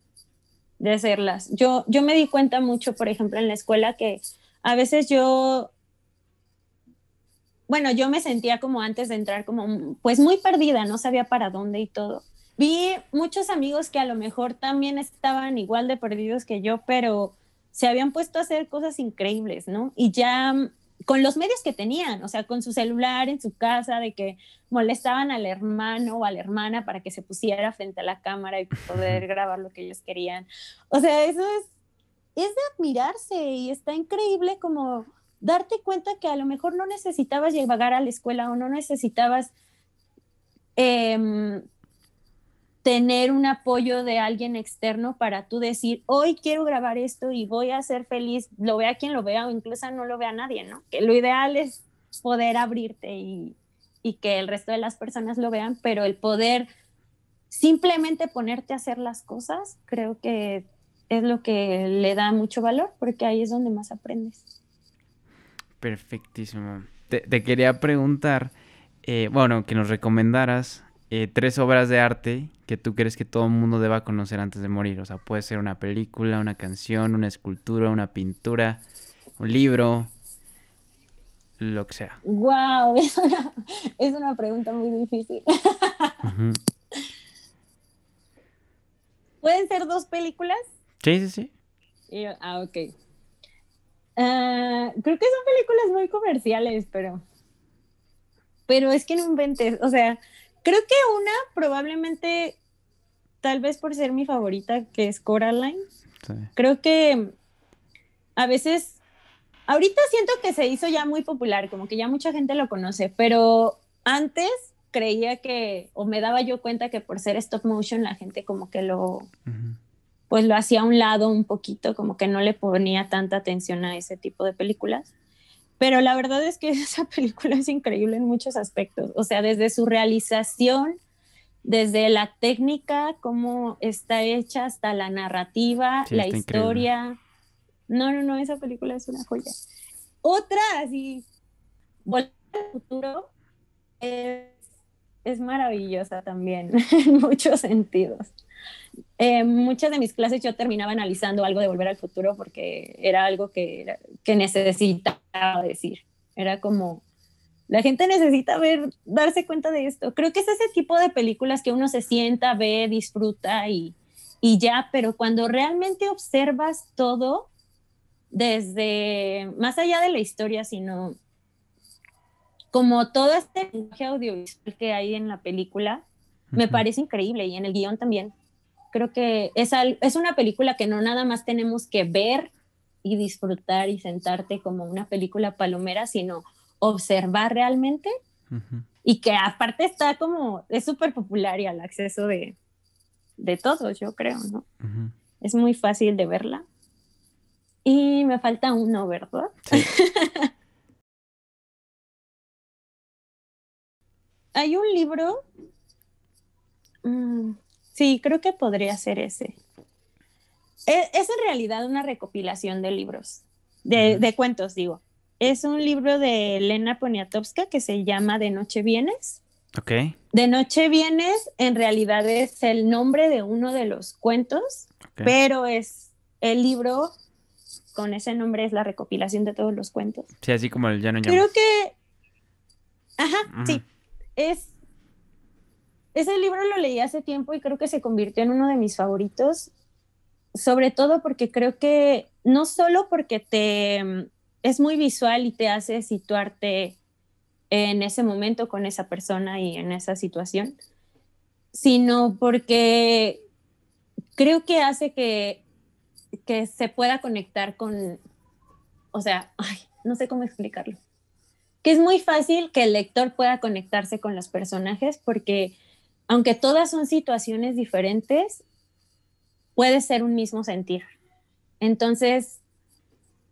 [SPEAKER 2] de hacerlas. Yo, yo me di cuenta mucho, por ejemplo, en la escuela que a veces yo, bueno, yo me sentía como antes de entrar, como pues muy perdida, no sabía para dónde y todo vi muchos amigos que a lo mejor también estaban igual de perdidos que yo, pero se habían puesto a hacer cosas increíbles, ¿no? Y ya mm, con los medios que tenían, o sea, con su celular en su casa, de que molestaban al hermano o a la hermana para que se pusiera frente a la cámara y poder grabar lo que ellos querían. O sea, eso es, es de admirarse y está increíble como darte cuenta que a lo mejor no necesitabas llegar a la escuela o no necesitabas eh, tener un apoyo de alguien externo para tú decir, hoy quiero grabar esto y voy a ser feliz, lo vea quien lo vea o incluso no lo vea nadie, ¿no? Que lo ideal es poder abrirte y, y que el resto de las personas lo vean, pero el poder simplemente ponerte a hacer las cosas, creo que es lo que le da mucho valor, porque ahí es donde más aprendes.
[SPEAKER 1] Perfectísimo. Te, quería preguntar, eh, bueno, que nos recomendaras eh, tres obras de arte que tú crees que todo el mundo deba conocer antes de morir. O sea, puede ser una película, una canción, una escultura, una pintura, un libro, lo que sea.
[SPEAKER 2] ¡Wow! Es una, pregunta muy difícil. ¿Pueden ser dos películas?
[SPEAKER 1] Sí, sí, sí.
[SPEAKER 2] ah, ok. Ah, creo que son películas muy comerciales, pero. Pero es que no inventes. O sea, Creo que una, probablemente, tal vez por ser mi favorita, que es Coraline. Creo que a veces, ahorita siento que se hizo ya muy popular, como que ya mucha gente lo conoce, pero antes creía que, o me daba yo cuenta que por ser stop motion la gente como que lo, pues lo hacía a un lado un poquito, como que no le ponía tanta atención a ese tipo de películas. Pero la verdad es que esa película es increíble en muchos aspectos, o sea, desde su realización, desde la técnica, cómo está hecha, hasta la narrativa, la historia. No, no, no, esa película es una joya. Otra, así, Volver al futuro, es, es maravillosa también, en muchos sentidos. Eh, muchas de mis clases yo terminaba analizando algo de Volver al Futuro porque era algo que, que necesitaba decir. Era como, la gente necesita ver, darse cuenta de esto. Creo que es ese tipo de películas que uno se sienta, ve, disfruta y, y ya, pero cuando realmente observas todo desde, más allá de la historia, sino como todo este lenguaje audiovisual que hay en la película, me parece increíble y en el guion también. Creo que es, es una película que no nada más tenemos que ver y disfrutar y sentarte como una película palomera, sino observar realmente y que aparte está como, es súper popular y al acceso de, de todos, yo creo, ¿no? Es muy fácil de verla. Y me falta uno, ¿verdad? Hay un libro. Mm, sí, creo que podría ser ese. Es, en realidad una recopilación de libros, de, de, cuentos, digo. Es un libro de Elena Poniatowska que se llama De Noche Vienes.
[SPEAKER 1] Ok.
[SPEAKER 2] De Noche Vienes en realidad es el nombre de uno de los cuentos, pero es el libro con ese nombre es la recopilación de todos los cuentos.
[SPEAKER 1] Sí, así como el Llano
[SPEAKER 2] Creo que... Ajá, sí. Es... Ese libro lo leí hace tiempo y creo que se convirtió en uno de mis favoritos, sobre todo porque creo que no solo porque te es muy visual y te hace situarte en ese momento con esa persona y en esa situación, sino porque creo que hace que, que se pueda conectar con, o sea, no sé cómo explicarlo, que es muy fácil que el lector pueda conectarse con los personajes porque aunque todas son situaciones diferentes, puede ser un mismo sentir. Entonces,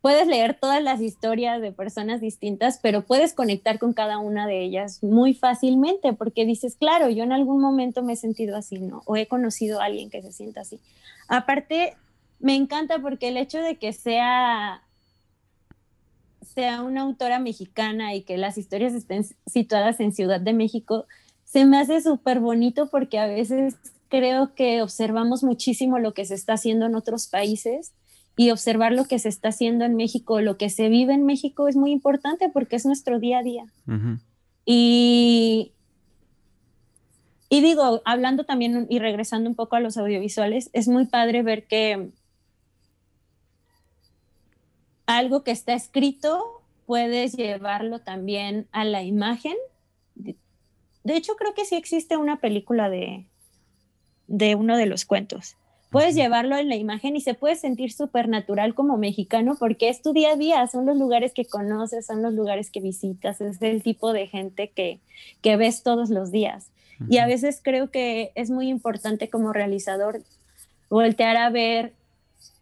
[SPEAKER 2] puedes leer todas las historias de personas distintas, pero puedes conectar con cada una de ellas muy fácilmente porque dices, claro, yo en algún momento me he sentido así, ¿no? O he conocido a alguien que se sienta así. Aparte, me encanta porque el hecho de que sea sea una autora mexicana y que las historias estén situadas en Ciudad de México, se me hace súper bonito porque a veces creo que observamos muchísimo lo que se está haciendo en otros países y observar lo que se está haciendo en México, lo que se vive en México es muy importante porque es nuestro día a día. Y, y digo, hablando también y regresando un poco a los audiovisuales, es muy padre ver que algo que está escrito puedes llevarlo también a la imagen. De hecho, creo que sí existe una película de, de uno de los cuentos puedes llevarlo en la imagen y se puede sentir súper natural como mexicano porque es tu día a día, son los lugares que conoces, son los lugares que visitas, es el tipo de gente que, que ves todos los días. Y a veces creo que es muy importante como realizador voltear a ver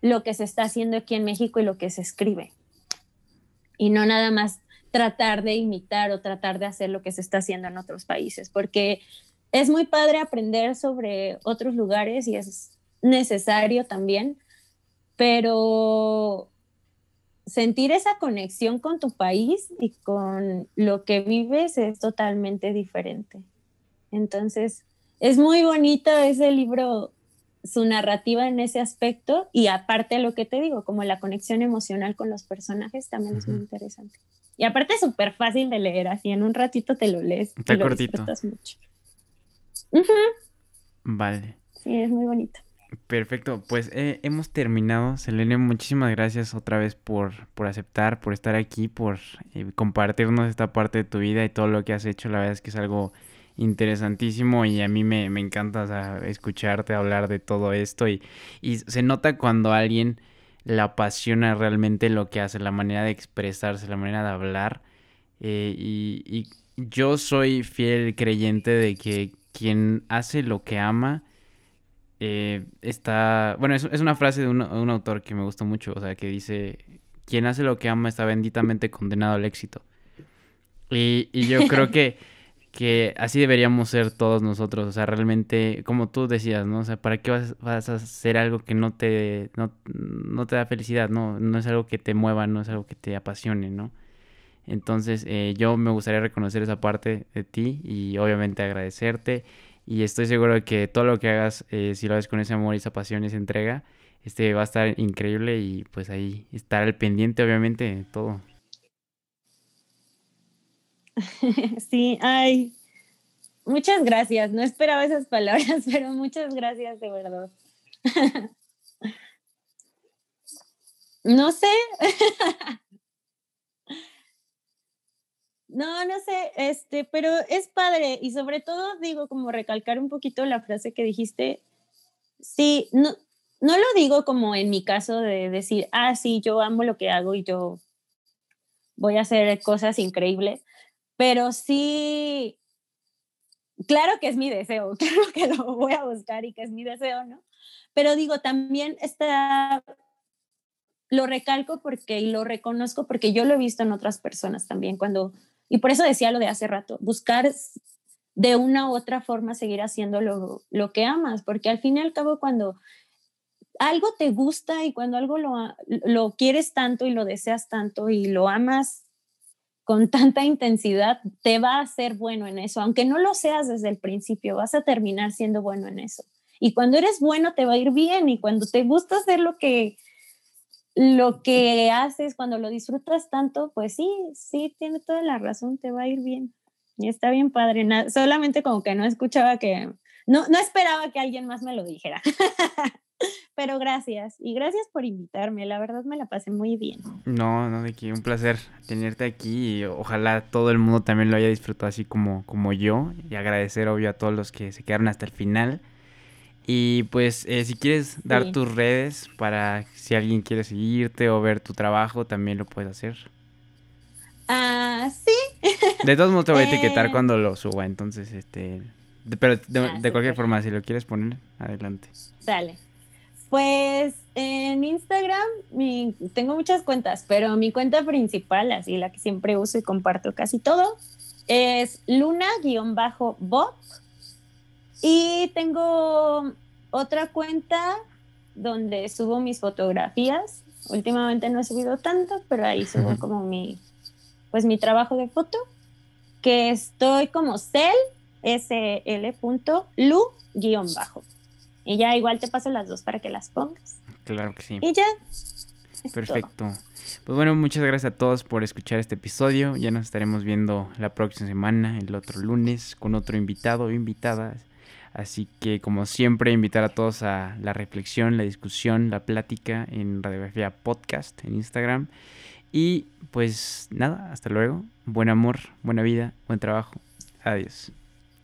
[SPEAKER 2] lo que se está haciendo aquí en México y lo que se escribe. Y no nada más tratar de imitar o tratar de hacer lo que se está haciendo en otros países, porque es muy padre aprender sobre otros lugares y es necesario también, pero sentir esa conexión con tu país y con lo que vives es totalmente diferente. Entonces, es muy bonito ese libro, su narrativa en ese aspecto y aparte lo que te digo, como la conexión emocional con los personajes también es muy interesante. Y aparte es súper fácil de leer, así en un ratito te lo lees.
[SPEAKER 1] Está cortito. mucho. Vale.
[SPEAKER 2] Sí, es muy bonito.
[SPEAKER 1] Perfecto, pues eh, hemos terminado. Selene, muchísimas gracias otra vez por, por aceptar, por estar aquí, por eh, compartirnos esta parte de tu vida y todo lo que has hecho. La verdad es que es algo interesantísimo y a mí me, encanta escucharte hablar de todo esto y, y se nota cuando alguien le apasiona realmente lo que hace, la manera de expresarse, la manera de hablar. Eh, y, y yo soy fiel creyente de que quien hace lo que ama, eh, está, bueno, es, una frase de un, autor que me gustó mucho, o sea, que dice, quien hace lo que ama está benditamente condenado al éxito. Y, yo creo que, que así deberíamos ser todos nosotros, o sea, realmente, como tú decías, ¿no? O sea, ¿para qué vas, a hacer algo que no te, no, te da felicidad, ¿no? No es algo que te mueva, no es algo que te apasione, ¿no? Entonces, eh, yo me gustaría reconocer esa parte de ti y obviamente agradecerte. Y estoy seguro de que todo lo que hagas, eh, si lo haces con ese amor esa pasión y esa entrega, este va a estar increíble y pues ahí estar al pendiente, obviamente, de todo.
[SPEAKER 2] Sí, ay, muchas gracias. No esperaba esas palabras, pero muchas gracias de verdad. No sé. No, no sé, este, pero es padre y sobre todo digo como recalcar un poquito la frase que dijiste. Sí, no, no lo digo como en mi caso de decir, ah, sí, yo amo lo que hago y yo voy a hacer cosas increíbles, pero sí, claro que es mi deseo, claro que lo voy a buscar y que es mi deseo, ¿no? Pero digo, también está, lo recalco porque y lo reconozco porque yo lo he visto en otras personas también, cuando, y por eso decía lo de hace rato, buscar de una u otra forma seguir haciendo lo, lo que amas, porque al fin y al cabo cuando algo te gusta y cuando algo lo, lo quieres tanto y lo deseas tanto y lo amas con tanta intensidad, te va a hacer bueno en eso. Aunque no lo seas desde el principio, vas a terminar siendo bueno en eso. Y cuando eres bueno, te va a ir bien. Y cuando te gusta hacer lo que, lo que haces, cuando lo disfrutas tanto, pues sí, sí, tiene toda la razón, te va a ir bien. Y está bien padre. solamente como que no escuchaba que, no, no esperaba que alguien más me lo dijera. Pero gracias y gracias por invitarme, la verdad me la pasé muy bien.
[SPEAKER 1] No, no, de que un placer tenerte aquí y ojalá todo el mundo también lo haya disfrutado así como, como yo y agradecer obvio a todos los que se quedaron hasta el final. Y pues eh, si quieres dar tus redes para si alguien quiere seguirte o ver tu trabajo, también lo puedes hacer.
[SPEAKER 2] Ah, sí.
[SPEAKER 1] De todos modos te voy a etiquetar eh. cuando lo suba, entonces este... pero de, ah, de cualquier forma, si lo quieres poner, adelante.
[SPEAKER 2] Dale. Pues en Instagram tengo muchas cuentas, pero mi cuenta principal, así la que siempre uso y comparto casi todo, es luna-bot. Y tengo otra cuenta donde subo mis fotografías. Últimamente no he subido tanto, pero ahí subo como mi, pues mi trabajo de foto, que estoy como cel, sl.lu-bajo. Y ya igual te paso las dos para que las pongas.
[SPEAKER 1] Claro que sí.
[SPEAKER 2] Y ya.
[SPEAKER 1] Perfecto. Pues bueno, muchas gracias a todos por escuchar este episodio. Ya nos estaremos viendo la próxima semana, el otro lunes, con otro invitado o invitada. Así que, como siempre, invitar a todos a la reflexión, la discusión, la plática en Radiografía Podcast en Instagram. Y pues nada, hasta luego. Buen amor, buena vida, buen trabajo. Adiós.